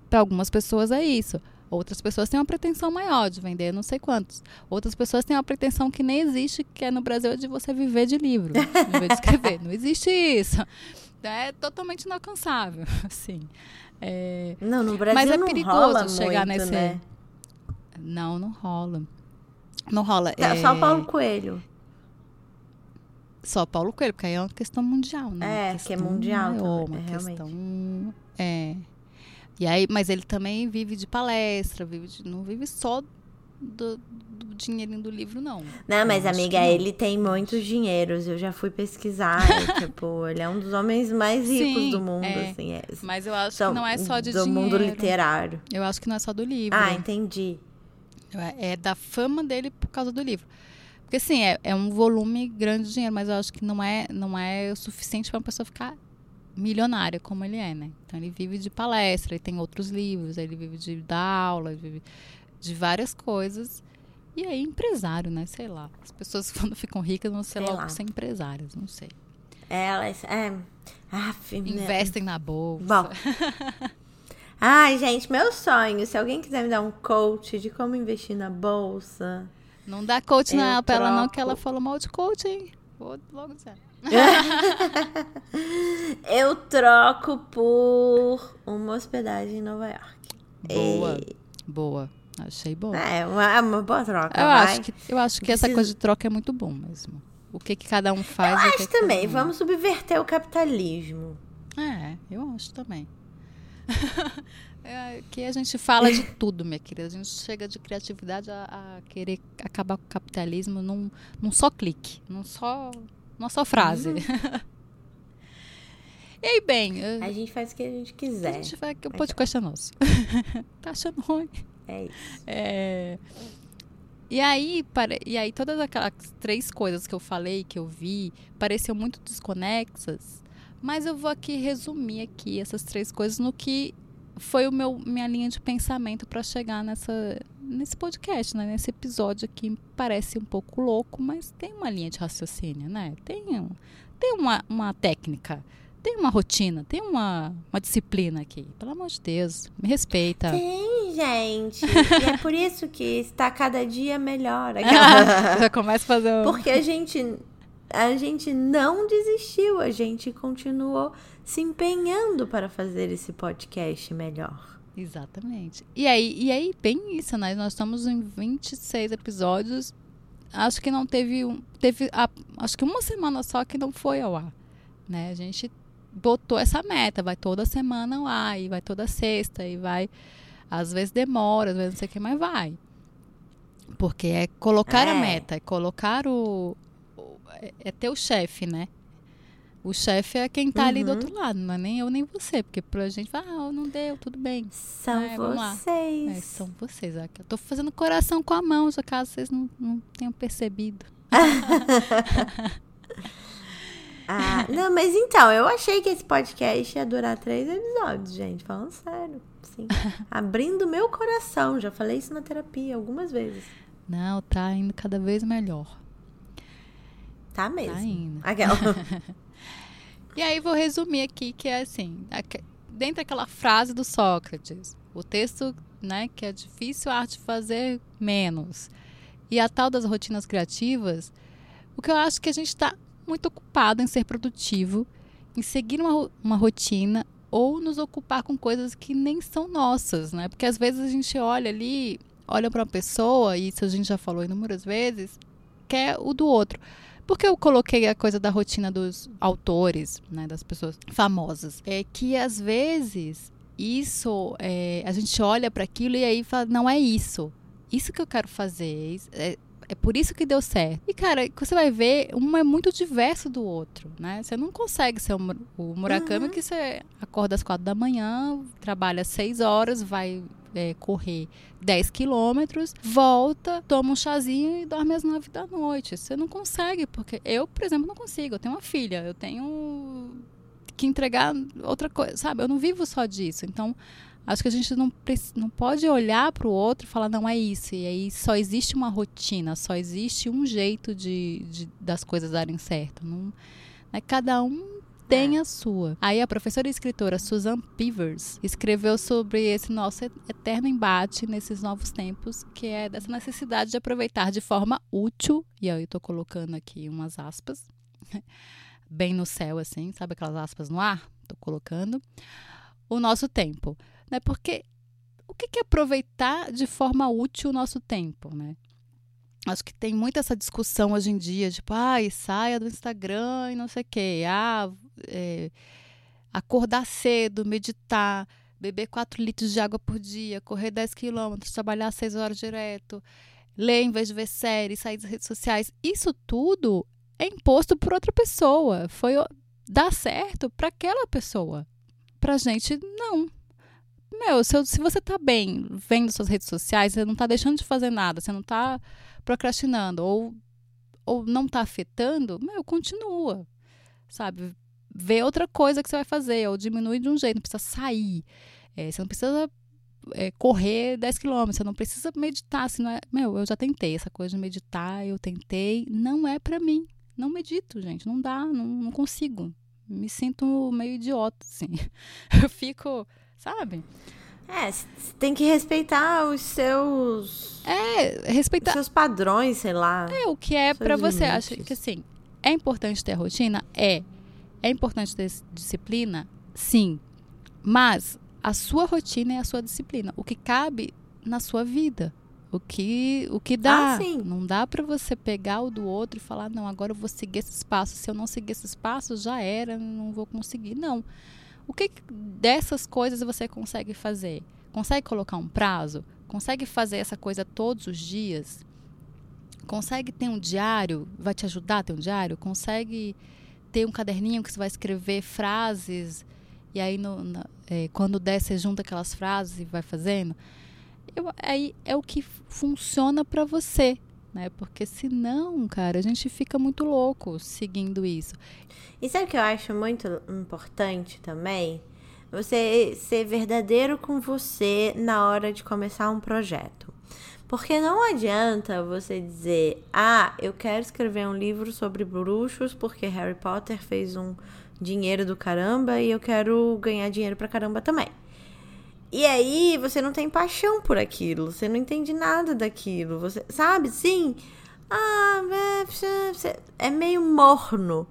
Para algumas pessoas é isso. Outras pessoas têm uma pretensão maior de vender não sei quantos. Outras pessoas têm uma pretensão que nem existe, que é no Brasil é de você viver de livro, (laughs) viver de escrever. Não existe isso. É totalmente inalcançável, (laughs) assim. É, Não, no Brasil Mas é não perigoso rola chegar muito, nesse- né? Não, não rola. Não rola. Tá, é, Só Paulo Coelho. Só Paulo Coelho, porque aí é uma questão mundial, né? É, Uma que é questão mundial maior, também, uma é, realmente. questão. É. E aí, mas ele também vive de palestra, vive de- não vive só do, do dinheirinho do livro, não. Não, mas amiga, não. ele tem muitos dinheiros. Eu já fui pesquisar. e, (laughs) tipo, ele é um dos homens mais ricos Sim, do mundo, é. assim. É. Mas eu acho São- que não é só de do dinheiro. mundo literário. Eu acho que não é só do livro. Ah, entendi. É, é da fama dele por causa do livro. Porque assim, é, é um volume grande de dinheiro, mas eu acho que não é, não é o suficiente para uma pessoa ficar milionária como ele é, né? Então ele vive de palestra, ele tem outros livros, ele vive de dar aula, ele vive de várias coisas. E aí, empresário, né? Sei lá. As pessoas (laughs) quando ficam ricas vão ser Sei logo lá. ser empresárias, não sei. Elas. É. Né? Investem na bolsa. Bom. (laughs) Ai, gente, meu sonho. Se alguém quiser me dar um coach de como investir na bolsa. Não dá coach na, pra ela não, que ela falou mal de coach, hein? Vou logo dizer. (laughs) Eu troco por uma hospedagem em Nova York. Boa. E- Boa. Achei bom. É, uma, é uma boa troca. Eu acho que, eu acho que essa Preciso- coisa de troca é muito bom mesmo. O que, que cada um faz. Eu acho que também. um- Vamos subverter o capitalismo. É, eu acho também. (laughs) é, que a gente fala de (laughs) tudo, minha querida. A gente chega de criatividade a, a querer acabar com o capitalismo num, num só clique, num só, numa só frase. (laughs) e aí, bem, eu- A gente faz o que a gente a quiser. gente vai que o podcast é nosso. (laughs) tá achando ruim? É isso. É, E aí, pare- e aí todas aquelas três coisas que eu falei, que eu vi, pareciam muito desconexas, mas eu vou aqui resumir aqui essas três coisas no que foi o meu minha linha de pensamento para chegar nessa nesse podcast, né? Nesse episódio aqui parece um pouco louco, mas tem uma linha de raciocínio, né? Tem tem uma, uma técnica, tem uma rotina, tem uma, uma disciplina aqui. Pelo amor de Deus, me respeita. Tem, gente. (laughs) e é por isso que está cada dia melhor. Aquela- (laughs) Já começa a fazer um... Porque a gente, a gente não desistiu, a gente continuou se empenhando para fazer esse podcast melhor. Exatamente. E aí, e aí, bem isso, né? Nós estamos em 26 episódios. Acho que não teve um. Teve. a- acho que uma semana só que não foi ao ar. Né? A gente botou essa meta, vai toda semana ao ar, e vai toda sexta, e vai. Às vezes demora, às vezes não sei o que, mas vai. Porque é colocar a É. meta, é colocar o. o- é- é ter o chefe, né? O chefe é quem tá ali do Uhum. outro lado, não é nem eu nem você. Porque pra gente, ah, não deu, tudo bem. São É, vocês. É, são vocês. Eu tô fazendo coração com a mão, já caso vocês não, não tenham percebido. (laughs) Ah, não, mas então, eu achei que esse podcast ia durar três episódios, gente. Falando sério. Sim. (laughs) Abrindo meu coração. Já falei isso na terapia algumas vezes. Não, tá indo cada vez melhor. Tá mesmo. Tá indo. Aquela. (laughs) E aí vou resumir aqui que é assim, dentro daquela frase do Sócrates, o texto, né, que é difícil a arte fazer menos. E a tal das rotinas criativas, o que eu acho que a gente está muito ocupado em ser produtivo em seguir uma, uma rotina ou nos ocupar com coisas que nem são nossas, né? Porque às vezes a gente olha ali, olha para uma pessoa, e isso a gente já falou inúmeras vezes, quer o do outro. Porque eu coloquei a coisa da rotina dos autores, né, das pessoas famosas. É que às vezes isso, é, a gente olha para aquilo e aí fala, não é isso. Isso que eu quero fazer. É, é por isso que deu certo. E, cara, você vai ver, um é muito diverso do outro, né? Você não consegue ser o Murakami uhum. que você acorda às quatro da manhã, trabalha seis horas, vai é, correr 10 quilômetros, volta, toma um chazinho e dorme às 9 da noite. Você não consegue, porque eu, por exemplo, não consigo. Eu tenho uma filha, eu tenho que entregar outra coisa, sabe? Eu não vivo só disso. Então, Acho que a gente não, não pode olhar para o outro e falar, não é isso. E aí só existe uma rotina, só existe um jeito de, de das coisas darem certo. Não, né? Cada um tem é. a sua. Aí a professora e escritora Susan Peavers escreveu sobre esse nosso eterno embate nesses novos tempos, que é dessa necessidade de aproveitar de forma útil, e aí eu estou colocando aqui umas aspas, (laughs) bem no céu assim, sabe aquelas aspas no ar? Estou colocando. O nosso tempo né? Porque o que é aproveitar de forma útil o nosso tempo, né? Acho que tem muita essa discussão hoje em dia, tipo, ai, saia do Instagram e não sei o quê. Ah, é, acordar cedo, meditar, beber 4 litros de água por dia, correr 10 quilômetros, trabalhar 6 horas direto, ler em vez de ver séries, sair das redes sociais. Isso tudo é imposto por outra pessoa. Foi dar certo para aquela pessoa. Pra gente, não. Meu, se, se você tá bem vendo suas redes sociais, você não tá deixando de fazer nada, você não tá procrastinando ou, ou não tá afetando, meu, continua. Sabe? Vê outra coisa que você vai fazer, ou diminui de um jeito, não precisa sair. É, você não precisa é, correr 10 quilômetros, você não precisa meditar. Se não é, meu, eu já tentei essa coisa de meditar, eu tentei, não é para mim. Não medito, gente, não dá, não, não consigo. Me sinto meio idiota, assim. (laughs) Eu fico sabe? É, tem que respeitar os seus. É, respeitar. Os seus padrões, sei lá. É, o que é para você. Acha que assim, é importante ter rotina? É. É importante ter disciplina? Sim. Mas a sua rotina é a sua disciplina. O que cabe na sua vida. O que, o que dá. Ah. Não dá para você pegar o do outro e falar, não, agora eu vou seguir esses passos. Se eu não seguir esses passos, já era, não vou conseguir. Não. O que dessas coisas você consegue fazer? Consegue colocar um prazo? Consegue fazer essa coisa todos os dias? Consegue ter um diário? Vai te ajudar a ter um diário? Consegue ter um caderninho que você vai escrever frases e aí no, na, é, quando der você junta aquelas frases e vai fazendo? Eu, aí é o que funciona para você né? Porque senão, cara, a gente fica muito louco seguindo isso. E sabe o que eu acho muito importante também? Você ser verdadeiro com você na hora de começar um projeto. Porque não adianta você dizer, ah, eu quero escrever um livro sobre bruxos porque Harry Potter fez um dinheiro do caramba e eu quero ganhar dinheiro pra caramba também. E aí você não tem paixão por aquilo, você não entende nada daquilo, você sabe? Sim. Ah, é, é meio morno.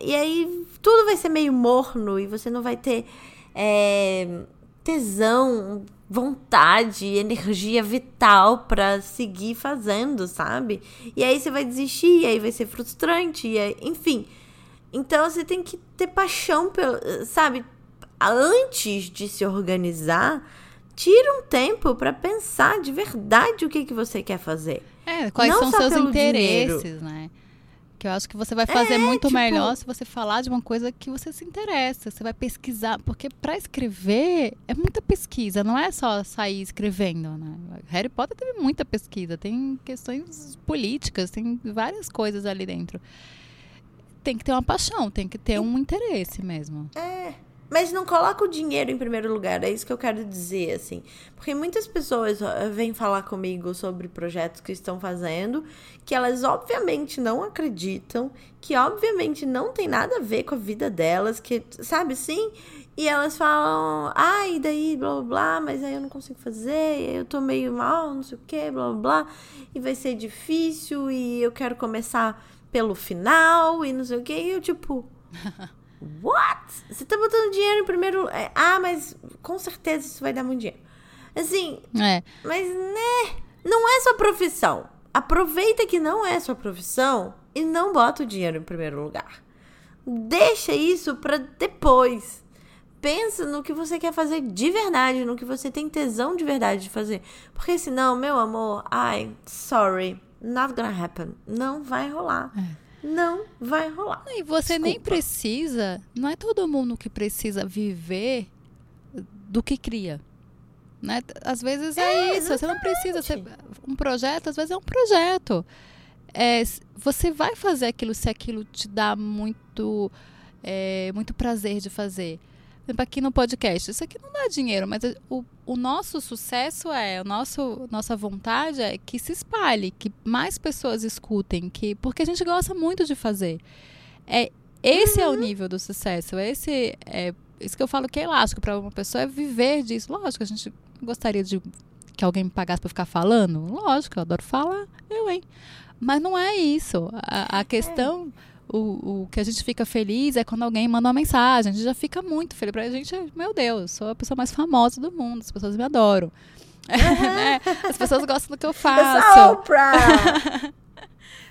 E aí tudo vai ser meio morno e você não vai ter é, tesão, vontade, energia vital para seguir fazendo, sabe? E aí você vai desistir, e aí vai ser frustrante, e aí, enfim. Então você tem que ter paixão pelo, sabe? Antes de se organizar, tire um tempo para pensar de verdade o que, que você quer fazer. É, quais Não são seus interesses, dinheiro. né? Que eu acho que você vai fazer é, muito tipo... melhor se você falar de uma coisa que você se interessa. Você vai pesquisar, porque para escrever é muita pesquisa, não é só sair escrevendo, né? Harry Potter teve muita pesquisa, tem questões políticas, tem várias coisas ali dentro. Tem que ter uma paixão, tem que ter um interesse mesmo. É. Mas não coloca o dinheiro em primeiro lugar, é isso que eu quero dizer, assim. Porque muitas pessoas vêm falar comigo sobre projetos que estão fazendo, que elas obviamente não acreditam, que obviamente não tem nada a ver com a vida delas, que, sabe assim? E elas falam, ai, ah, daí, blá blá blá, mas aí eu não consigo fazer, eu tô meio mal, não sei o que, blá blá blá, e vai ser difícil, e eu quero começar pelo final, e não sei o que, e eu tipo. (laughs) What? Você tá botando dinheiro em primeiro. é, Ah, mas com certeza isso vai dar muito dinheiro. Assim, É. mas né? Não é sua profissão. Aproveita que não é sua profissão e não bota o dinheiro em primeiro lugar. Deixa isso pra depois. Pensa no que você quer fazer de verdade, no que você tem tesão de verdade de fazer. Porque senão, meu amor, ai, sorry, not gonna happen. Não vai rolar. Não vai rolar. E você nem Desculpa. precisa, não é todo mundo que precisa viver do que cria. Né? Às vezes é, É, isso, você não precisa ser um projeto, às vezes é um projeto. É, você vai fazer aquilo se aquilo te dá muito, é, muito prazer de fazer. Exemplo, aqui no podcast, isso aqui não dá dinheiro, mas o, o nosso sucesso é, o nosso, nossa vontade é que se espalhe, que mais pessoas escutem, que porque a gente gosta muito de fazer. É, esse é o nível do sucesso. Esse é isso que eu falo que é elástico para uma pessoa é viver disso. Lógico, a gente gostaria de que alguém me pagasse para ficar falando. Lógico, eu adoro falar, eu, hein. Mas não é isso. A, a questão, o, o que a gente fica feliz é quando alguém manda uma mensagem. A gente já fica muito feliz. Pra gente, é, meu Deus, sou a pessoa mais famosa do mundo. As pessoas me adoram. (laughs) Né? As pessoas gostam do que eu Eu sou faço. a Oprah! (laughs)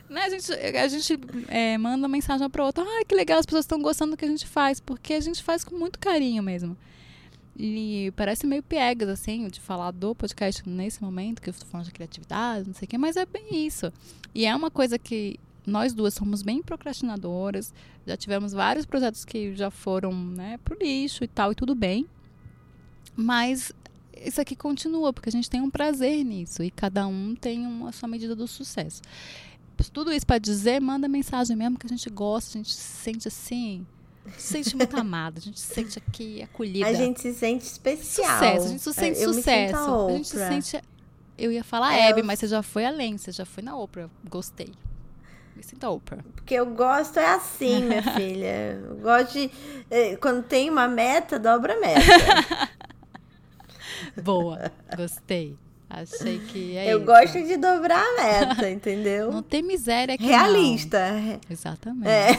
Né, a gente, a gente é, manda uma mensagem para outra. Ah, que legal, as pessoas estão gostando do que a gente faz. Porque a gente faz com muito carinho mesmo. E parece meio piegas, assim, de falar do podcast nesse momento, que eu estou falando de criatividade, não sei o quê, mas é bem isso. E é uma coisa que nós duas somos bem procrastinadoras. Já tivemos vários projetos que já foram, né, pro lixo e tal, e tudo bem. Mas isso aqui continua, porque a gente tem um prazer nisso. E cada um tem uma a sua medida do sucesso tudo isso para dizer, manda mensagem mesmo que a gente gosta, a gente se sente assim, se sente muito (laughs) amada, a gente se sente aqui acolhida. A gente se sente especial. sucesso, a gente se sente Eu sucesso. a a gente se sente eu ia falar É, Hebe, mas você já foi além, você já foi na Oprah. Gostei. Me sinto a Oprah. Porque eu gosto é assim, minha (laughs) filha. Eu gosto de. eh, Quando tem uma meta, dobra a meta. (laughs) Boa, gostei. Achei que é eu isso. gosto de dobrar a meta, (laughs) entendeu? Não tem miséria aqui Realista. não. Exatamente. É.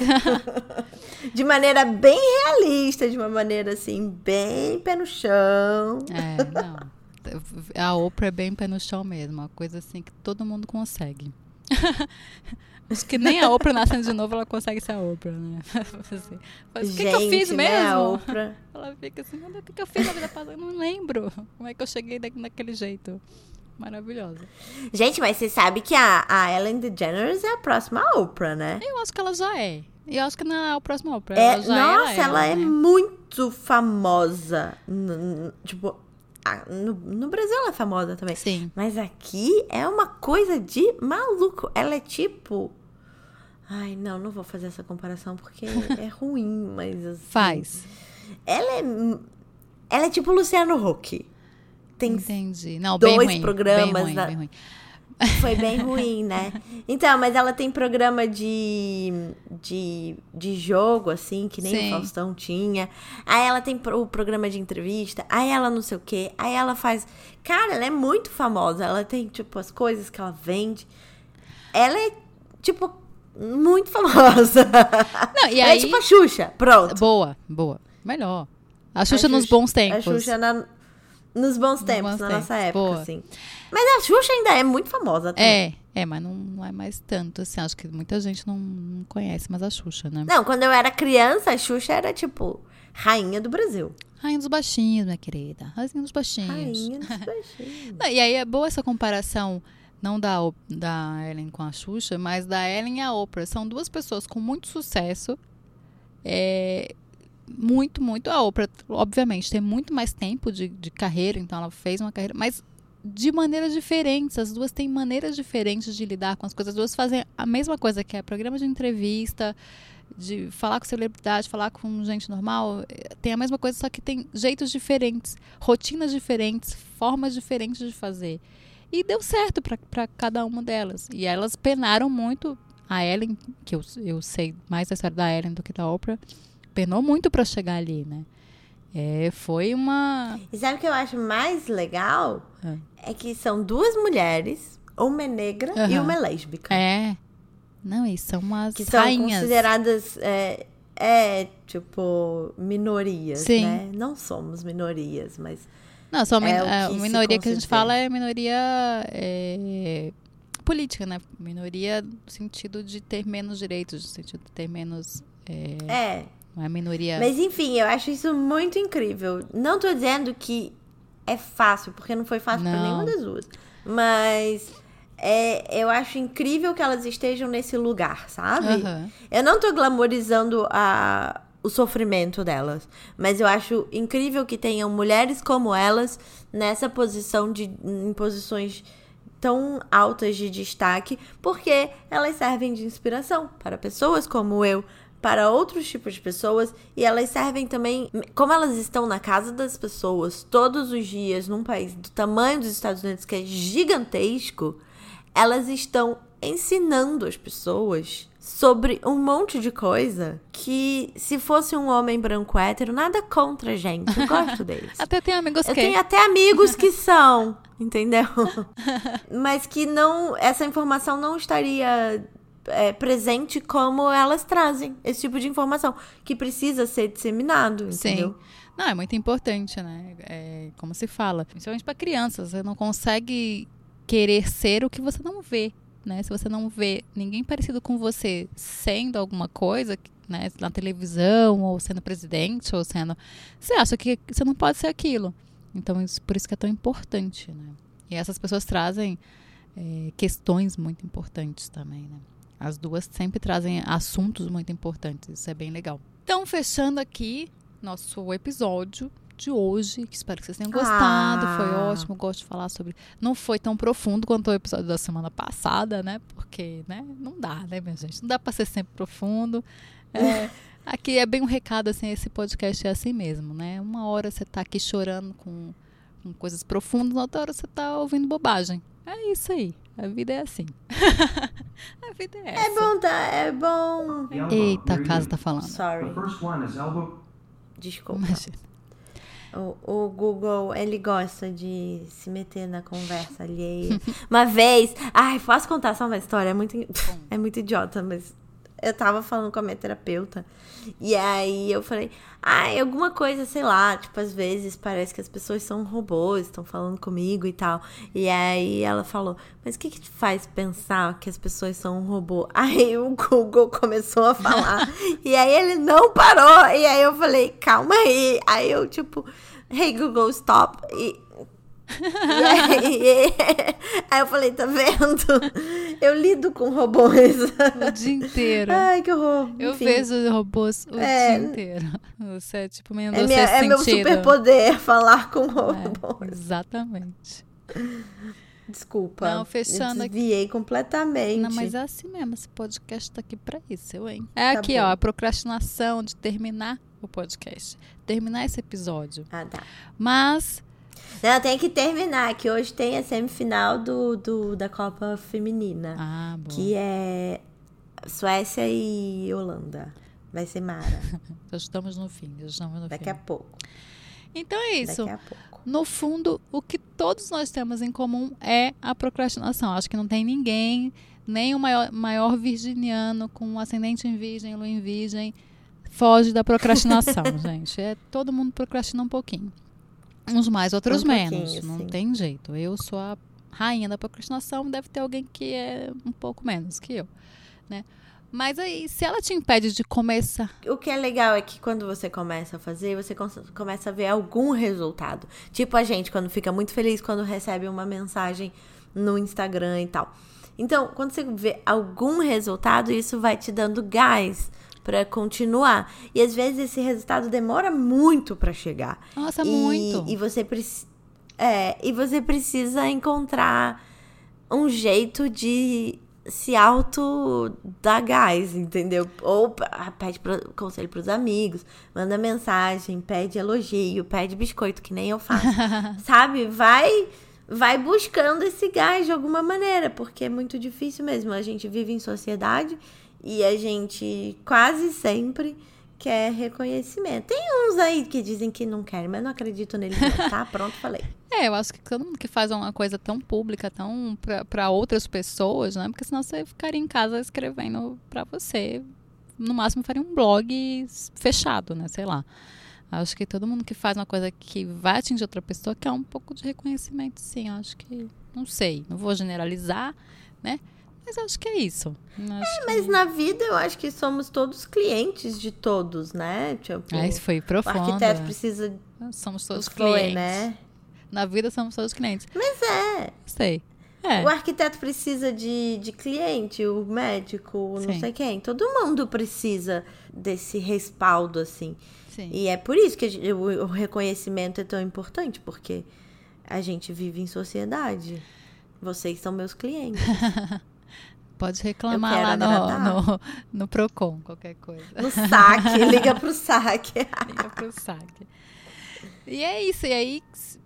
De maneira bem realista, de uma maneira assim, bem pé no chão. É, não. A Oprah é bem pé no chão mesmo. Uma coisa assim que todo mundo consegue. (laughs) Acho que nem a Oprah nascendo de novo, ela consegue ser a Oprah, né? (laughs) Assim, mas o que, que eu fiz né, mesmo? (laughs) Ela fica assim, "Meu Deus, o que, que eu fiz na vida passada? Eu não lembro como é que eu cheguei da- daquele jeito. Maravilhosa. Gente, mas você sabe que a, a Ellen DeGeneres é a próxima Oprah, né? Eu acho que ela já é. E eu acho que não é o próximo Oprah. É, ela já nossa, era ela, é né? muito famosa. Tipo, no, no Brasil ela é famosa também. Sim. Mas aqui é uma coisa de maluco. Ela é tipo. Ai, não, não vou fazer essa comparação porque é (laughs) ruim, mas. assim, Faz. Ela é. Ela é tipo Luciano Huck. Tem, Entendi. Não, dois bem ruim. programas bem ruim, da- bem ruim. Foi bem ruim, né? Então, mas ela tem programa de, de, de jogo, assim, que nem Sim. o Faustão tinha. Aí ela tem o programa de entrevista. Aí ela não sei o quê. Aí ela faz. Cara, ela é muito famosa. Ela tem, tipo, as coisas que ela vende. Ela é, tipo, muito famosa. Não, e ela aí... é tipo a Xuxa. Pronto. Boa, boa. Melhor. A A Xuxa nos bons A tempos. Xuxa na- nos bons tempos, bons na tempos, nossa época, boa. assim. Mas a Xuxa ainda é muito famosa também. É, é, mas não, não é mais tanto, assim. Acho que muita gente não, não conhece mais a Xuxa, né? Não, quando eu era criança, a Xuxa era, tipo, rainha do Brasil. Rainha dos baixinhos, minha querida. Rainha dos baixinhos. Rainha dos (laughs) baixinhos. Não, e aí é boa essa comparação, não da, da Ellen com a Xuxa, mas da Ellen e a Oprah. São duas pessoas com muito sucesso. É, muito, muito. A Oprah, obviamente, tem muito mais tempo de, de carreira, então ela fez uma carreira, mas de maneiras diferentes. As duas têm maneiras diferentes de lidar com as coisas. As duas fazem a mesma coisa, que é programa de entrevista, de falar com celebridade, falar com gente normal. eh, Tem a mesma coisa, só que tem jeitos diferentes, rotinas diferentes, formas diferentes de fazer. E deu certo para cada uma delas. E elas penaram muito. A Ellen, que eu, eu sei mais da história da Ellen do que da Oprah, penou muito para chegar ali, né? É, foi uma. E sabe o que eu acho mais legal? É, que são duas mulheres, uma é negra e Aham. uma é lésbica. É. Não, e são umas Que são rainhas. consideradas é, é, tipo, minorias, Sim. né? Não somos minorias, mas. Não, só É a que se minoria que a gente fala é minoria é, política, né? Minoria no sentido de ter menos direitos, no sentido de ter menos. É, É. não é minoria. Mas enfim, eu acho isso muito incrível. Não tô dizendo que é fácil, porque não foi fácil pra Não. nenhuma das duas. Mas é, eu acho incrível que elas estejam nesse lugar, sabe? Aham. Eu não tô glamorizando a, o sofrimento delas, mas eu acho incrível que tenham mulheres como elas nessa posição de em posições tão altas de destaque, porque elas servem de inspiração para pessoas como eu, para outros tipos de pessoas, e elas servem também, como elas estão na casa das pessoas todos os dias, num país do tamanho dos Estados Unidos que é gigantesco, elas estão ensinando as pessoas sobre um monte de coisa que, se fosse um homem branco hétero, nada contra, gente. Eu gosto (laughs) deles. Até tem amigos Eu que. tenho até amigos que são, entendeu? (laughs) Mas que não. Essa informação não estaria é, presente como elas trazem. Esse tipo de informação. Que precisa ser disseminado, entendeu? Sim. Não, é muito importante, né? É, como se fala, principalmente para crianças, você não consegue querer ser o que você não vê, né? Se você não vê ninguém parecido com você sendo alguma coisa, né, na televisão ou sendo presidente ou sendo, você acha que você não pode ser aquilo. Então, isso, por isso que é tão importante, né? E essas pessoas trazem é, questões muito importantes também, né? As duas sempre trazem assuntos muito importantes, isso é bem legal. Então, fechando aqui nosso episódio de hoje, que espero que vocês tenham gostado, Ah. foi ótimo, gosto de falar sobre... Não foi tão profundo quanto o episódio da semana passada, né? Porque, né, não dá, né, minha gente? Não dá pra ser sempre profundo. É, (laughs) aqui é bem um recado, assim, esse podcast é assim mesmo, né? Uma hora você tá aqui chorando com, com coisas profundas, na outra hora você tá ouvindo bobagem. É isso aí. A vida é assim. (laughs) a vida é essa. É bom, tá? É bom. Eita, a casa tá falando. Sorry. The first one is elbow. Desculpa. Imagina. O, o Google, ele gosta de se meter na conversa alheia. Uma vez, ai, posso contar só uma história? É muito, (laughs) é muito idiota, mas eu tava falando com a minha terapeuta. E aí eu falei, ai, alguma coisa, sei lá, tipo, às vezes parece que as pessoas são robôs, estão falando comigo e tal. E aí ela falou, mas o que que te faz pensar que as pessoas são um robô? (laughs) Aí o Google começou a falar. e aí ele não parou. E aí eu falei, calma aí. Aí eu, tipo, hey Google, stop. E, aí, (laughs) aí eu falei, tá vendo? (laughs) Eu lido com robôs. O dia inteiro. Ai, que horror. Eu Enfim, vejo robôs o É. dia inteiro. (laughs) Você é tipo meio É, minha, é meu superpoder falar com robôs. É, exatamente. Desculpa. Não, fechando eu aqui. desviei completamente. Não, mas é assim mesmo. Esse podcast tá aqui pra isso, eu, hein? É Tá aqui, bom. ó, a procrastinação de terminar o podcast. Terminar esse episódio. Ah, tá. Mas, Não, tem que terminar, que hoje tem a semifinal do, do, da Copa Feminina. ah, bom. Que é Suécia e Holanda. Vai ser Mara. (laughs) Já estamos no fim, já estamos no Daqui fim. a pouco. Então é isso. Daqui a pouco. No fundo, o que todos nós temos em comum é a procrastinação. Acho que não tem ninguém, nem o maior, maior virginiano com ascendente em virgem, lua em virgem, foge da procrastinação, (laughs) gente. É, todo mundo procrastina um pouquinho. Uns mais, outros Um menos. Não sim. tem jeito. Eu sou a rainha da procrastinação, deve ter alguém que é um pouco menos que eu, né? Mas aí, se ela te impede de começar, O que é legal é que quando você começa a fazer, você começa a ver algum resultado. Tipo a gente, quando fica muito feliz quando recebe uma mensagem no Instagram e tal. Então, quando você vê algum resultado, isso vai te dando gás pra continuar. E às vezes esse resultado demora muito pra chegar. nossa, e, muito. E você, preci- é, e você precisa encontrar um jeito de se auto dar gás, entendeu? Ou ah, pede pro, conselho pros amigos, manda mensagem, pede elogio, pede biscoito, que nem eu faço. (laughs) Sabe? Vai vai buscando esse gás de alguma maneira, porque é muito difícil mesmo. A gente vive em sociedade e a gente quase sempre quer reconhecimento. Tem uns aí que dizem que não querem, mas não acredito neles, não, tá? (laughs) Pronto, falei. É, eu acho que todo mundo que faz uma coisa tão pública, tão pra outras pessoas, né? Porque senão você ficaria em casa escrevendo pra você, no máximo faria um blog fechado, né? Sei lá. Acho que todo mundo que faz uma coisa que vai atingir outra pessoa quer um pouco de reconhecimento, sim. Acho que. Não sei, não vou generalizar, né? Mas acho que é isso. É, mas que... na vida eu acho que somos todos clientes de todos, né? Tipo, ah, isso foi profundo. O arquiteto precisa. Somos todos foi, clientes. né? Na vida somos todos clientes. Mas é. Sei. É. O arquiteto precisa de, de cliente, o médico, Sim. não sei quem. Todo mundo precisa desse respaldo, assim. Sim. E é por isso que o, o reconhecimento é tão importante, porque a gente vive em sociedade. Vocês são meus clientes. (laughs) Pode reclamar lá no, no, no, Procon, qualquer coisa. No saque, (laughs) liga pro saque. liga pro saque. E é isso, e aí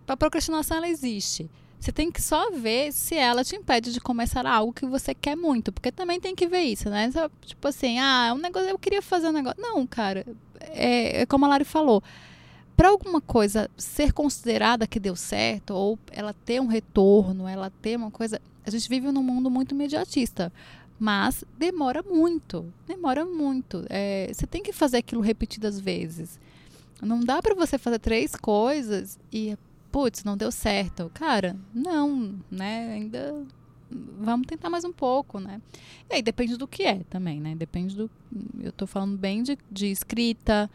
a procrastinação ela existe. Você tem que só ver se ela te impede de começar algo que você quer muito. Porque também tem que ver isso, né? Tipo assim, ah, um negócio, eu queria fazer um negócio. Não, cara, é, é como a Lari falou. Para alguma coisa ser considerada que deu certo, ou ela ter um retorno, ela ter uma coisa. A gente vive num mundo muito imediatista. Mas demora muito. Demora muito. É, você tem que fazer aquilo repetidas vezes. Não dá para você fazer três coisas e putz, não deu certo. Cara, não, né? Ainda vamos tentar mais um pouco, né? E aí depende do que é também, né? Depende do. Eu tô falando bem de, de escrita,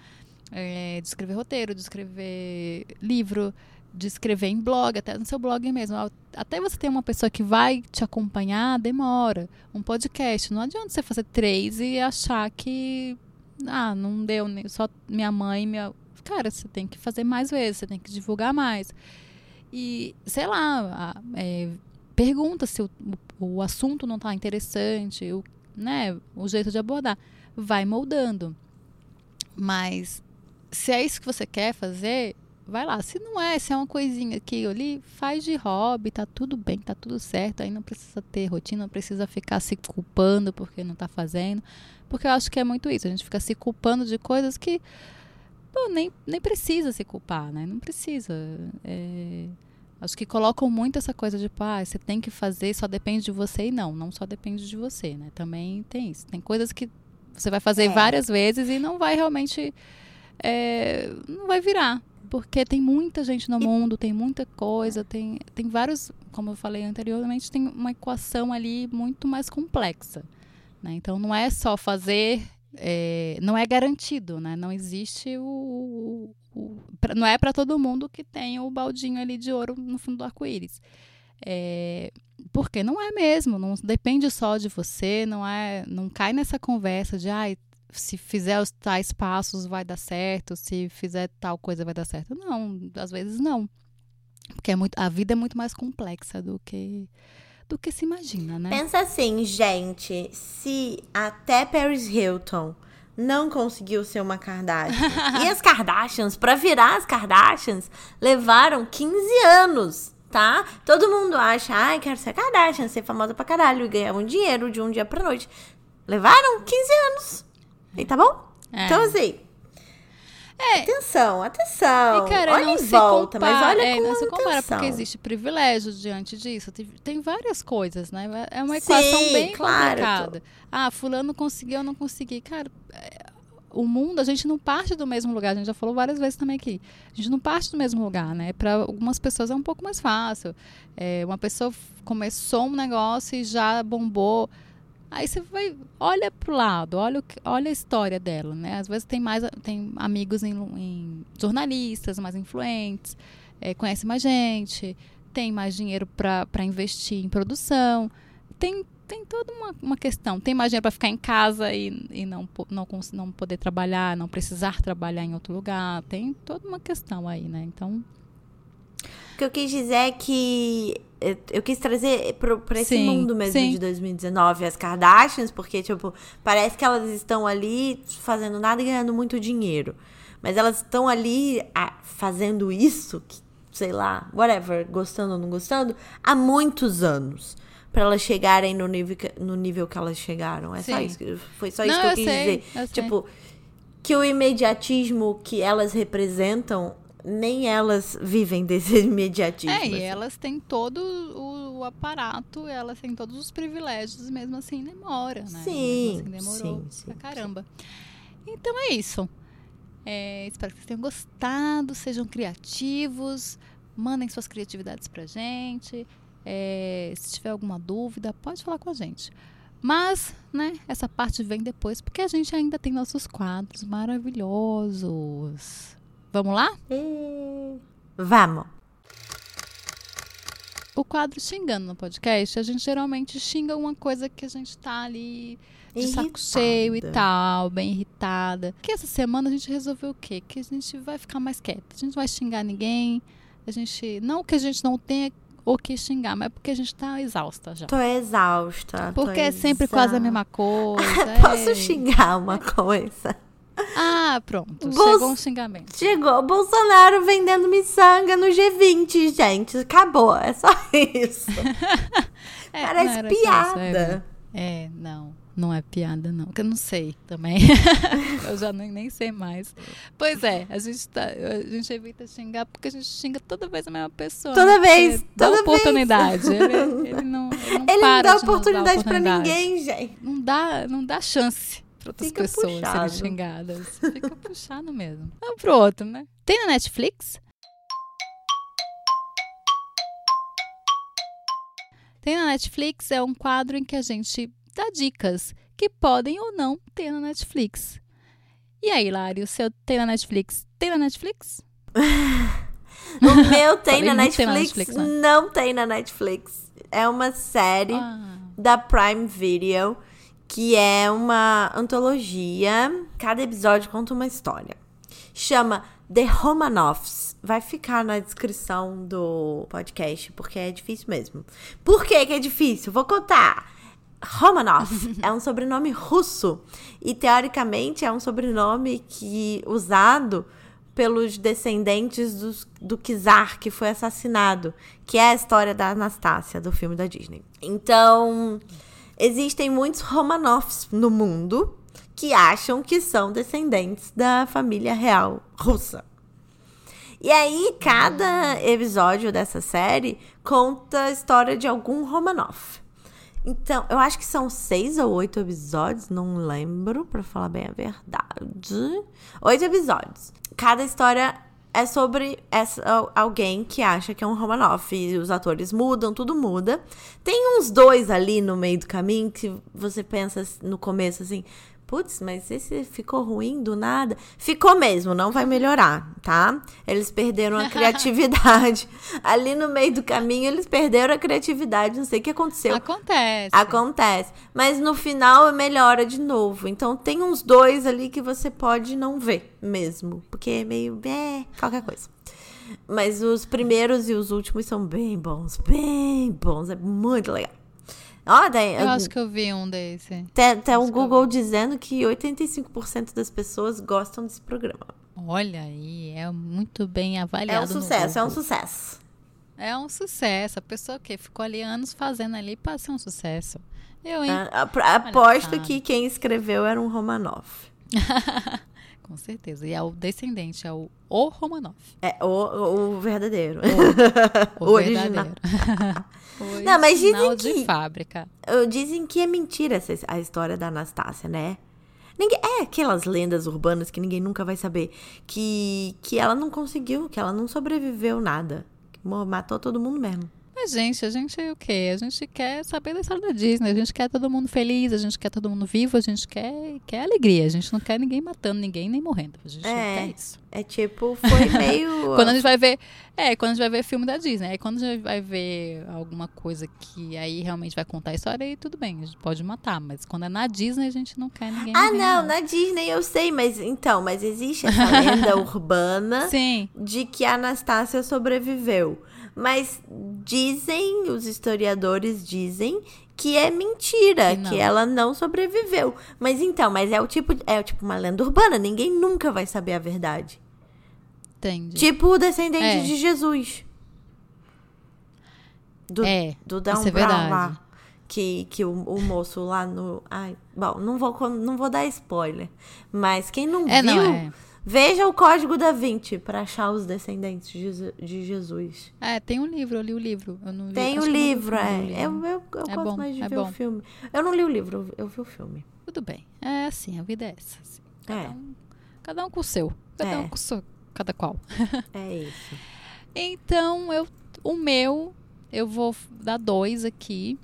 é, de escrever roteiro, de escrever livro, de escrever em blog, até no seu blog mesmo. Até você ter uma pessoa que vai te acompanhar, demora. Um podcast. Não adianta você fazer três e achar que. Ah, não deu, só minha mãe, minha, cara, você tem que fazer mais vezes, você tem que divulgar mais. E, sei lá, é, pergunta se o, o, assunto não está interessante, o, né, o jeito de abordar. Vai moldando. Mas se é isso que você quer fazer, vai lá. Se não é, se é uma coisinha aqui ali, faz de hobby, tá tudo bem, tá tudo certo. Aí não precisa ter rotina, não precisa ficar se culpando porque não tá fazendo. Porque eu acho que é muito isso, a gente fica se culpando de coisas que pô, nem, nem precisa se culpar, né? Não precisa. É, acho que colocam muito essa coisa de, pá, você tem que fazer, só depende de você. E não, não só depende de você, né? Também tem isso. Tem coisas que você vai fazer é. várias vezes e não vai realmente. É, não vai virar. Porque tem muita gente no mundo, tem muita coisa, tem, tem vários, como eu falei anteriormente, tem uma equação ali muito mais complexa. Né? Então não é só fazer é, não é garantido, né? Não existe o, o, o pra, não é para todo mundo que tem o baldinho ali de ouro no fundo do arco-íris. É, porque não é mesmo, não depende só de você, não é, não cai nessa conversa de ah, se fizer os tais passos vai dar certo, se fizer tal coisa vai dar certo. Não, às vezes não. Porque é muito, a vida é muito mais complexa do que do que se imagina, né? Pensa assim, gente, se até Paris Hilton não conseguiu ser uma Kardashian. (laughs) e as Kardashians, para virar as Kardashians, levaram 15 anos, tá? Todo mundo acha, ai, quero ser Kardashian, ser famosa pra caralho e ganhar um dinheiro de um dia pra noite. Levaram 15 anos. E tá bom? É. Então, assim, é. Atenção, atenção. E, cara, olha em volta, compara, mas olha é, com não se compara, porque existe privilégio diante disso. Tem, tem, várias coisas, né? É uma equação Sim, bem claro. complicada. Ah, fulano conseguiu, eu não consegui. Cara, é, o mundo, a gente não parte do mesmo lugar. A gente já falou várias vezes também aqui. A gente não parte do mesmo lugar, né? Para algumas pessoas é um pouco mais fácil. É, uma pessoa começou um negócio e já bombou Aí você vai, olha pro lado, olha, olha a história dela, né? Às vezes tem mais, tem amigos em, em jornalistas mais influentes, é, conhece mais gente, tem mais dinheiro para investir em produção, tem, tem toda uma, uma questão. Tem mais dinheiro para ficar em casa e, e não, não, não poder trabalhar, não precisar trabalhar em outro lugar. Tem toda uma questão aí, né? Então. O que eu quis dizer é que eu quis trazer para esse sim, mundo mesmo sim. de 2019 as Kardashians, porque, tipo, parece que elas estão ali fazendo nada e ganhando muito dinheiro. Mas elas estão ali ah, fazendo isso, que, sei lá, whatever, gostando ou não gostando, há muitos anos. para elas chegarem no nível, que, no nível que elas chegaram. É sim. só isso. Foi só isso não, que eu, eu quis sei, dizer. Eu tipo, sei. que o imediatismo que elas representam nem elas vivem (laughs) desse imediatismo. É, assim. e elas têm todo o o aparato, ela tem todos os privilégios, mesmo assim demora, né? Sim, mesmo assim demorou sim, sim, pra caramba. Então é isso. É, espero que vocês tenham gostado, sejam criativos, mandem suas criatividades pra gente. É, se tiver alguma dúvida, pode falar com a gente. Mas, né, essa parte vem depois, porque a gente ainda tem nossos quadros maravilhosos. Vamos lá? E... Vamos. O quadro xingando no podcast, a gente geralmente xinga uma coisa que a gente tá ali de saco Irritada. cheio e tal, bem irritada. Que essa semana a gente resolveu o quê? Que a gente vai ficar mais quieta. A gente não vai xingar ninguém. A gente. Não que a gente não tenha o que xingar, mas porque a gente tá exausta já. Tô exausta. tô Porque é sempre quase a mesma coisa. (laughs) Posso é. xingar uma coisa? Ah, pronto. Bols- Chegou um xingamento. Chegou o Bolsonaro vendendo miçanga no G20, gente. Acabou. É só (laughs) (laughs) isso. É, Parece só isso, piada. É, é, não. Não é piada, não. Que eu não sei também. (laughs) eu já nem, nem sei mais. Pois é, a gente, tá, a gente evita xingar porque a gente xinga toda vez a mesma pessoa. Toda né? vez, Porque dá toda oportunidade. Ele, ele não, ele não Ele não para dá oportunidade pra oportunidade. ninguém, gente. Não dá, não dá chance para outras Fica pessoas puxado. serem xingadas. (laughs) Fica puxado mesmo. Vamos pro outro, né? Tem na Netflix? Tem na Netflix é um quadro em que a gente dá dicas que podem ou não ter na Netflix. E aí, Lari, o seu tem na Netflix? Tem na Netflix? (laughs) O meu tem na muito tem Netflix, na Netflix, né? não tem na Netflix. É uma série Ah, da Prime Video, que é uma antologia. Cada episódio conta uma história. Chama The Romanoffs. Vai ficar na descrição do podcast, porque é difícil mesmo. Por que, que é difícil? Vou contar. Romanov (laughs) é um sobrenome russo e teoricamente é um sobrenome que usado pelos descendentes dos- do czar que foi assassinado, que é a história da Anastácia do filme da Disney. Então, existem muitos Romanovs no mundo que acham que são descendentes da família real russa. E aí, cada episódio dessa série conta a história de algum Romanov. Então, eu acho que são seis ou oito episódios, não lembro, pra falar bem a verdade. Oito episódios. Cada história é sobre essa, al- alguém que acha que é um Romanov. E os atores mudam, tudo muda. Tem uns dois ali no meio do caminho que você pensa no começo assim. Putz, mas esse ficou ruim do nada? Ficou mesmo, não vai melhorar, tá? Eles perderam a (laughs) criatividade. Ali no meio do caminho, eles perderam a criatividade. Não sei o que aconteceu. acontece. Acontece. Mas no final melhora de novo. Então tem uns dois ali que você pode não ver mesmo. Porque é meio. É, qualquer coisa. Mas os primeiros e os últimos são bem bons. Bem bons. É muito legal. Ó, daí, Eu acho que eu vi um desse. tem, tem o Google dizendo que 85% das pessoas gostam desse programa. Olha aí, é muito bem avaliado. É um sucesso, é um sucesso. É um sucesso. A pessoa que ficou ali anos fazendo ali para ser um sucesso. Eu, hein? A- a- Aposto que quem escreveu era um Romanov. (laughs) Com certeza. E é o descendente, é o, o Romanov. É o, o verdadeiro. O, O (laughs) original. verdadeiro. (laughs) O Não, mas dizem original de que- fábrica. Dizem que é mentira essa, a história da Anastácia, né? Ninguém, é aquelas lendas urbanas que ninguém nunca vai saber. Que, que ela não conseguiu, que ela não sobreviveu nada. Que matou todo mundo mesmo. Mas, gente, a gente o quê? A gente quer saber da história da Disney. A gente quer todo mundo feliz, a gente quer todo mundo vivo, a gente quer, quer alegria. A gente não quer ninguém matando ninguém nem morrendo. A gente É. quer isso. É tipo, foi meio. Quando a gente vai ver. É, quando a gente vai ver filme da Disney. Aí quando a gente vai ver alguma coisa que aí realmente vai contar a história, aí tudo bem, a gente pode matar. Mas quando é na Disney, a gente não quer ninguém. Ah, não, na Disney eu sei, mas então, mas existe essa lenda urbana Sim. de que a Anastácia sobreviveu. Mas dizem, os historiadores dizem que é mentira, Que que ela não sobreviveu. Mas então, mas é o tipo, é o tipo uma lenda urbana, ninguém nunca vai saber a verdade. Entendi. Tipo o descendente É. de Jesus. Do, é, do isso é Brown lá. Que, que o, o moço lá no. Ai, bom, não vou, não vou dar spoiler. Mas quem não É, viu, não, é. Veja o Código da Vinci para achar os descendentes de Jesus. É, tem um livro, eu li o livro. Eu não vi, tem o livro, é. Eu, eu, eu é gosto bom, mais de é ver bom. o filme. Eu não li o livro, eu vi o filme. Tudo bem. É assim, a vida é essa. Assim. Cada, é. um, cada um com o seu. Cada é. um com o seu. Cada qual. (laughs) É isso. então, eu, o meu, eu vou dar dois aqui.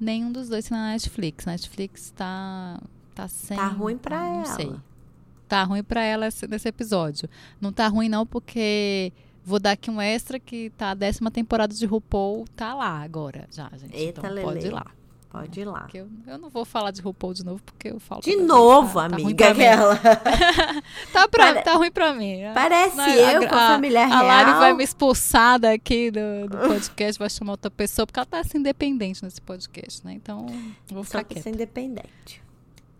Nenhum dos dois tá na Netflix. Netflix tá, tá sem. Tá ruim pra não ela. Sei tá ruim para ela nesse episódio. Não tá ruim não porque vou dar aqui um extra que tá a décima temporada de RuPaul tá lá agora já, gente. Eita, então Lelê. pode ir lá. Pode ir lá. Eu, eu, não vou falar de RuPaul de novo, porque eu falo. De novo, tá, amiga, tá aquela. (laughs) tá, pra, Pare... tá ruim pra mim. Parece eu a, com a família real. A Lari vai me expulsar daqui do, do podcast, vai chamar outra pessoa, porque ela tá assim, independente nesse podcast, né? Então, vou ficar Só ser independente.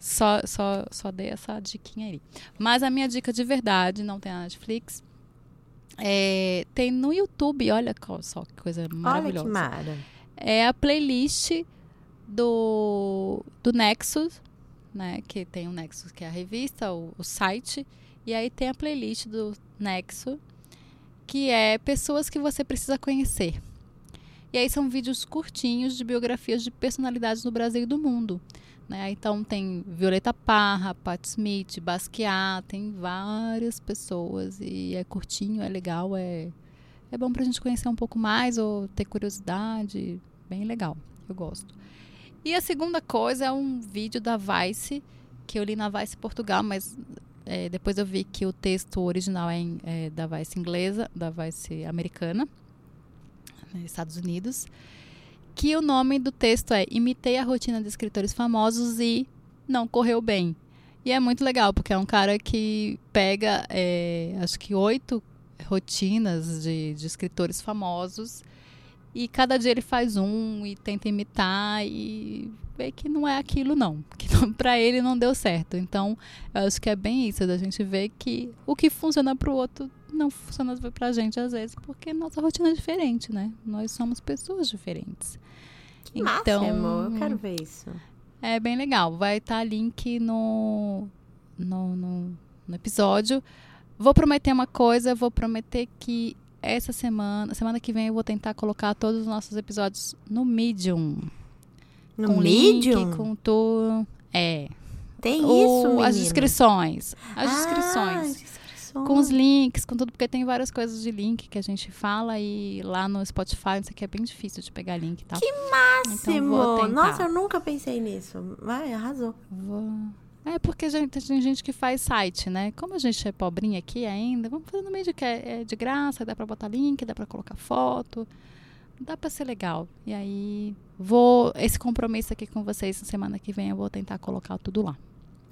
Só, só, só dei essa diquinha aí. Mas a minha dica de verdade, não tem na Netflix, é, tem no YouTube, olha só que coisa maravilhosa. Olha que mara. É a playlist do, do Nexus, né? Que tem o Nexus, que é a revista, o, o site. E aí tem a playlist do Nexo, que é pessoas que você precisa conhecer. E aí são vídeos curtinhos de biografias de personalidades do Brasil e do mundo. Né? Então tem Violeta Parra, Pat Smith, Basquiat, tem várias pessoas e é curtinho, é legal, é, é bom para a gente conhecer um pouco mais ou ter curiosidade, bem legal, eu gosto. E a segunda coisa é um vídeo da Vice, que eu li na Vice Portugal, mas é, depois eu vi que o texto original é, em, é da Vice inglesa, da Vice americana, nos Estados Unidos que o nome do texto é Imitei a rotina de escritores famosos e não correu bem. E é muito legal, porque é um cara que pega, é, acho que oito rotinas de, de escritores famosos e cada dia ele faz um e tenta imitar e vê que não é aquilo não, (laughs) que para ele não deu certo. Então, eu acho que é bem isso da gente ver que o que funciona para o outro não funciona pra gente às vezes, porque nossa rotina é diferente, né? Nós somos pessoas diferentes. Então, máximo, eu quero ver isso. É bem legal. Vai estar tá link no, no, no, no episódio. Vou prometer uma coisa, vou prometer que essa semana, semana que vem eu vou tentar colocar todos os nossos episódios no Medium. No com Medium? Link, com. É. Tem o, isso, menina. As descrições. As ah, descrições. Com os links, com tudo, porque tem várias coisas de link que a gente fala e lá no Spotify, isso aqui é bem difícil de pegar link e tal. Que máximo! Então, Nossa, eu nunca pensei nisso. Vai, arrasou. Vou... É porque gente, tem gente que faz site, né? Como a gente é pobrinha aqui ainda, vamos fazer no meio de que é, é de graça, dá para botar link, dá para colocar foto, dá para ser legal. E aí vou esse compromisso aqui com vocês semana que vem eu vou tentar colocar tudo lá.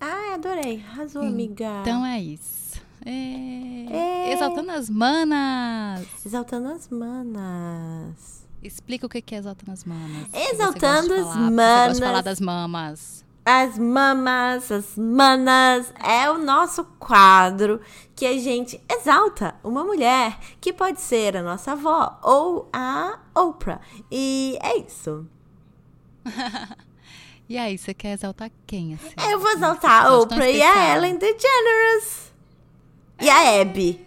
Ah, adorei. Arrasou, amiga. Então é isso. É... Exaltando as manas. Exaltando as manas. Explica o que é exaltando as manas. Exaltando as manas. Você gosta de falar das mamas. As mamas, as manas, é o nosso quadro que a gente exalta uma mulher que pode ser a nossa avó ou a Oprah. E é isso. (laughs) e aí, você quer exaltar quem? Assim? Eu vou exaltar a Oprah e a Ellen DeGeneres. E a Abby.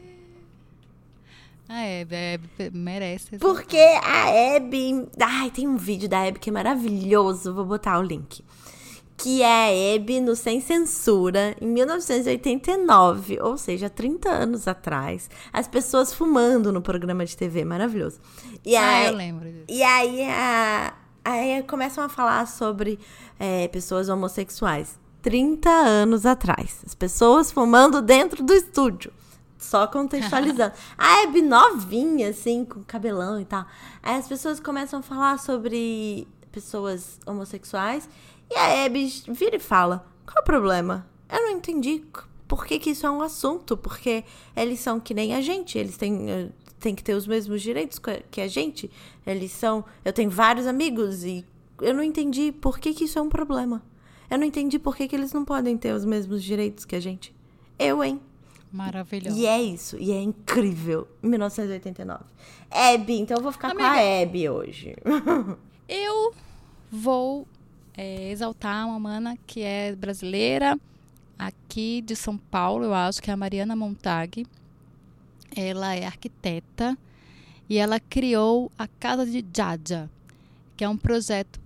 A Abby, a Abby merece. Porque a Abby. Ai, tem um vídeo da Abby que é maravilhoso. Vou botar o link. Que é a Abby no Sem Censura, em 1989, ou seja, 30 anos atrás. As pessoas fumando no programa de TV, maravilhoso. E ah, aí, eu lembro disso. E aí, a, aí começam a falar sobre é, pessoas homossexuais. 30 anos atrás. As pessoas fumando dentro do estúdio. Só contextualizando. (laughs) a Abby novinha, assim, com cabelão e tal. Aí as pessoas começam a falar sobre pessoas homossexuais. E a Abby vira e fala: Qual o problema? Eu não entendi por que, que isso é um assunto. Porque eles são que nem a gente. Eles têm, eh, têm que ter os mesmos direitos que a gente. Eles são. Eu tenho vários amigos e eu não entendi por que, que isso é um problema. Eu não entendi por que, que eles não podem ter os mesmos direitos que a gente. Eu, hein? Maravilhoso. E é isso, e é incrível. 1989. Abby, então eu vou ficar Amiga, com a Abby hoje. (laughs) eu vou é, exaltar uma mana que é brasileira, aqui de São Paulo, eu acho, que é a Mariana Montag. Ela é arquiteta e ela criou a Casa de Jaja, que é um projeto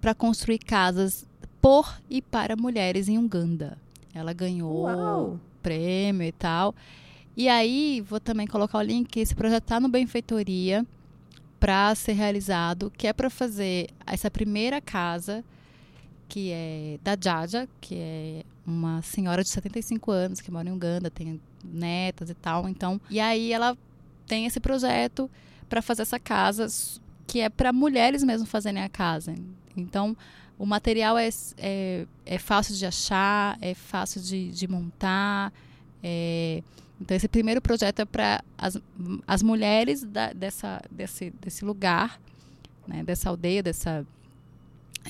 para construir casas por e para mulheres em Uganda. Ela ganhou Uau. prêmio e tal. E aí, vou também colocar o link, esse projeto está no Benfeitoria para ser realizado, que é para fazer essa primeira casa, que é da Jaja, que é uma senhora de 75 anos que mora em Uganda, tem netas e tal. Então, e aí ela tem esse projeto para fazer essa casa que é para mulheres mesmo fazerem a casa. Então, o material é, é, é fácil de achar, é fácil de, de montar. É, então, esse primeiro projeto é para as, as mulheres da, dessa, desse, desse lugar, né, dessa aldeia, dessa,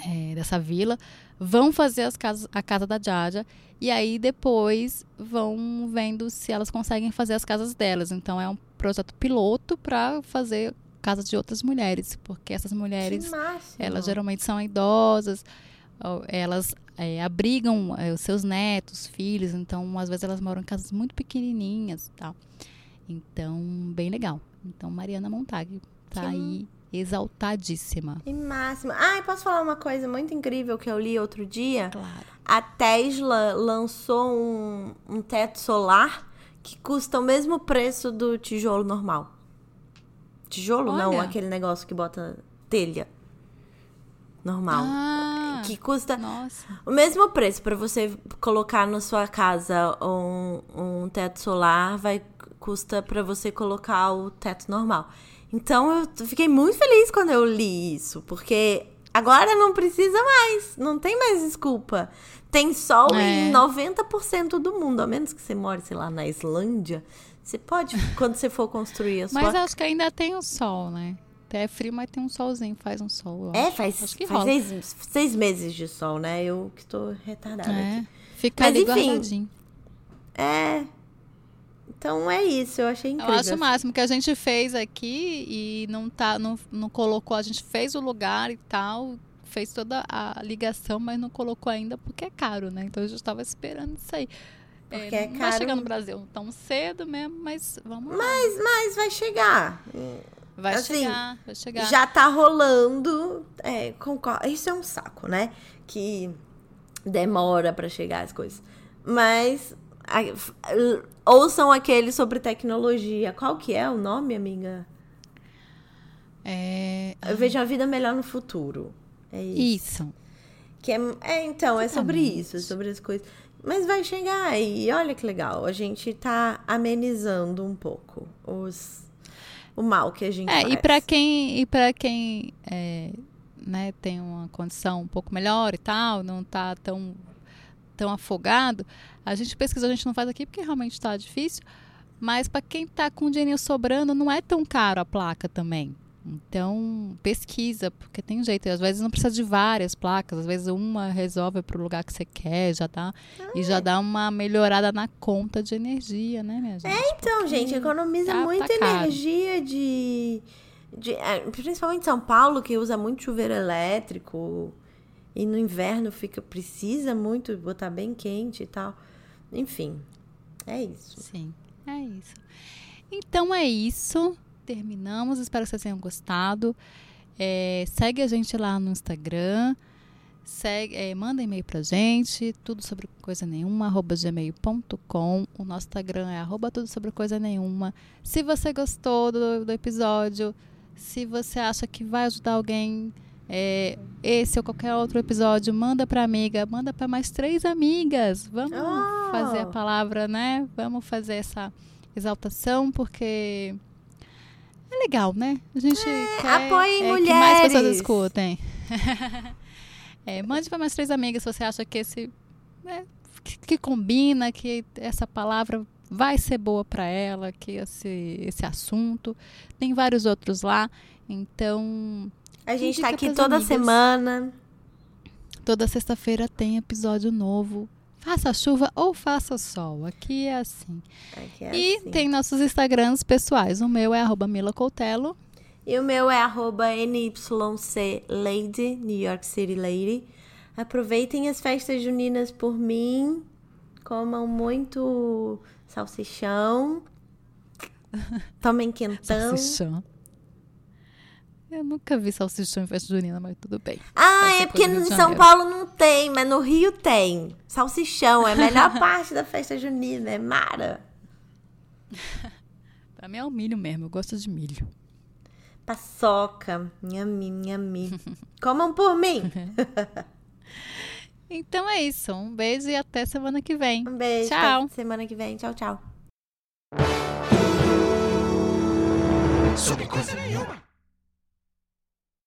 é, dessa vila, vão fazer as casas, a casa da Jaja e aí depois vão vendo se elas conseguem fazer as casas delas. Então, é um projeto piloto para fazer casa de outras mulheres, porque essas mulheres, elas geralmente são idosas, elas é, abrigam é, os seus netos, filhos, então às vezes elas moram em casas muito pequenininhas e tal. Então, bem legal. Então, Mariana Montag tá aí exaltadíssima. Que máxima. Ah, e posso falar uma coisa muito incrível que eu li outro dia? Claro. A Tesla lançou um, um teto solar que custa o mesmo preço do tijolo normal. Tijolo? Olha. Não, aquele negócio que bota telha. Normal. Ah, que custa nossa. o mesmo preço para você colocar na sua casa um, um teto solar, vai custa para você colocar o teto normal. Então eu fiquei muito feliz quando eu li isso, porque agora não precisa mais, não tem mais desculpa. Tem sol é. em 90% do mundo, a menos que você more, sei lá, na Islândia. Você pode, quando você for construir a (laughs) sua... Mas acho que ainda tem o sol, né? Até é frio, mas tem um solzinho, faz um sol. É, faz, acho faz seis, seis, meses de sol, né? Eu que tô retardada é, aqui. Fica mas, ali enfim, guardadinho. É, então é isso, eu achei incrível. Eu acho o máximo que a gente fez aqui e não tá, não, não colocou, a gente fez o lugar e tal, fez toda a ligação, mas não colocou ainda porque é caro, né? Então a gente estava esperando isso aí. Porque é, é caro. Vai chegar no Brasil tão cedo mesmo, mas vamos mas, lá. Mas vai chegar. Vai assim, chegar, vai chegar. Já tá rolando. É, concordo. Isso é um saco, né? Que demora para chegar as coisas. Mas ouçam aquele sobre tecnologia. Qual que é o nome, amiga? É... Eu vejo a vida melhor no futuro. É isso. Isso. Que é, é então, é sobre isso, é sobre as coisas. Mas vai chegar e olha que legal, a gente tá amenizando um pouco os, o mal que a gente é, faz. E para quem, e para quem é, né, tem uma condição um pouco melhor e tal, não tá tão, tão afogado, a gente pesquisa, a gente não faz aqui porque realmente está difícil, mas para quem tá com dinheiro sobrando, não é tão caro a placa também. Então, pesquisa, porque tem jeito. Às vezes não precisa de várias placas, às vezes uma resolve para o lugar que você quer, já dá. E já dá uma melhorada na conta de energia, né, minha gente? É, então, gente, economiza tá, muita tá energia de, de. É, principalmente São Paulo, que usa muito chuveiro elétrico. E no inverno fica. Precisa muito botar bem quente e tal. Enfim, é isso. Sim, é isso. Então é isso terminamos. Espero que vocês tenham gostado. É, segue a gente lá no Instagram. Segue, é, manda e-mail pra gente, tudo sobre coisa nenhuma, arroba gmail.com. O nosso Instagram é arroba tudo sobre coisa nenhuma. Se você gostou do, do episódio, se você acha que vai ajudar alguém, é, esse ou qualquer outro episódio, manda pra amiga, manda para mais três amigas. Vamos oh. fazer a palavra, né? Vamos fazer essa exaltação, porque é legal, né? A gente é, quer apoie é, mulheres. que mais pessoas escutem. (laughs) é, mande para mais três amigas se você acha que esse né, que, que, combina, que essa palavra vai ser boa para ela, que esse esse assunto. Tem vários outros lá, então a gente está aqui toda amigas. semana. Toda sexta-feira tem episódio novo. Faça chuva ou faça sol. Aqui é assim. Aqui é e assim. tem nossos Instagrams pessoais. O meu é arroba Mila Coutelo. E o meu é arroba NYC Lady, New York City Lady. Aproveitem as festas juninas por mim. comam muito salsichão. (laughs) Tomem quentão. Salsichão. Eu nunca vi salsichão em festa junina, mas tudo bem. Ah, é porque em São Paulo não tem, mas no Rio tem. Salsichão é a melhor (laughs) parte da festa junina, é mara. (laughs) pra mim é o milho mesmo, eu gosto de milho. Paçoca, nhami, nhami. (laughs) Comam por mim. então é isso, um beijo e até semana que vem. Um beijo. Tchau. semana que vem. Tchau, tchau. Sobre coisa nenhuma.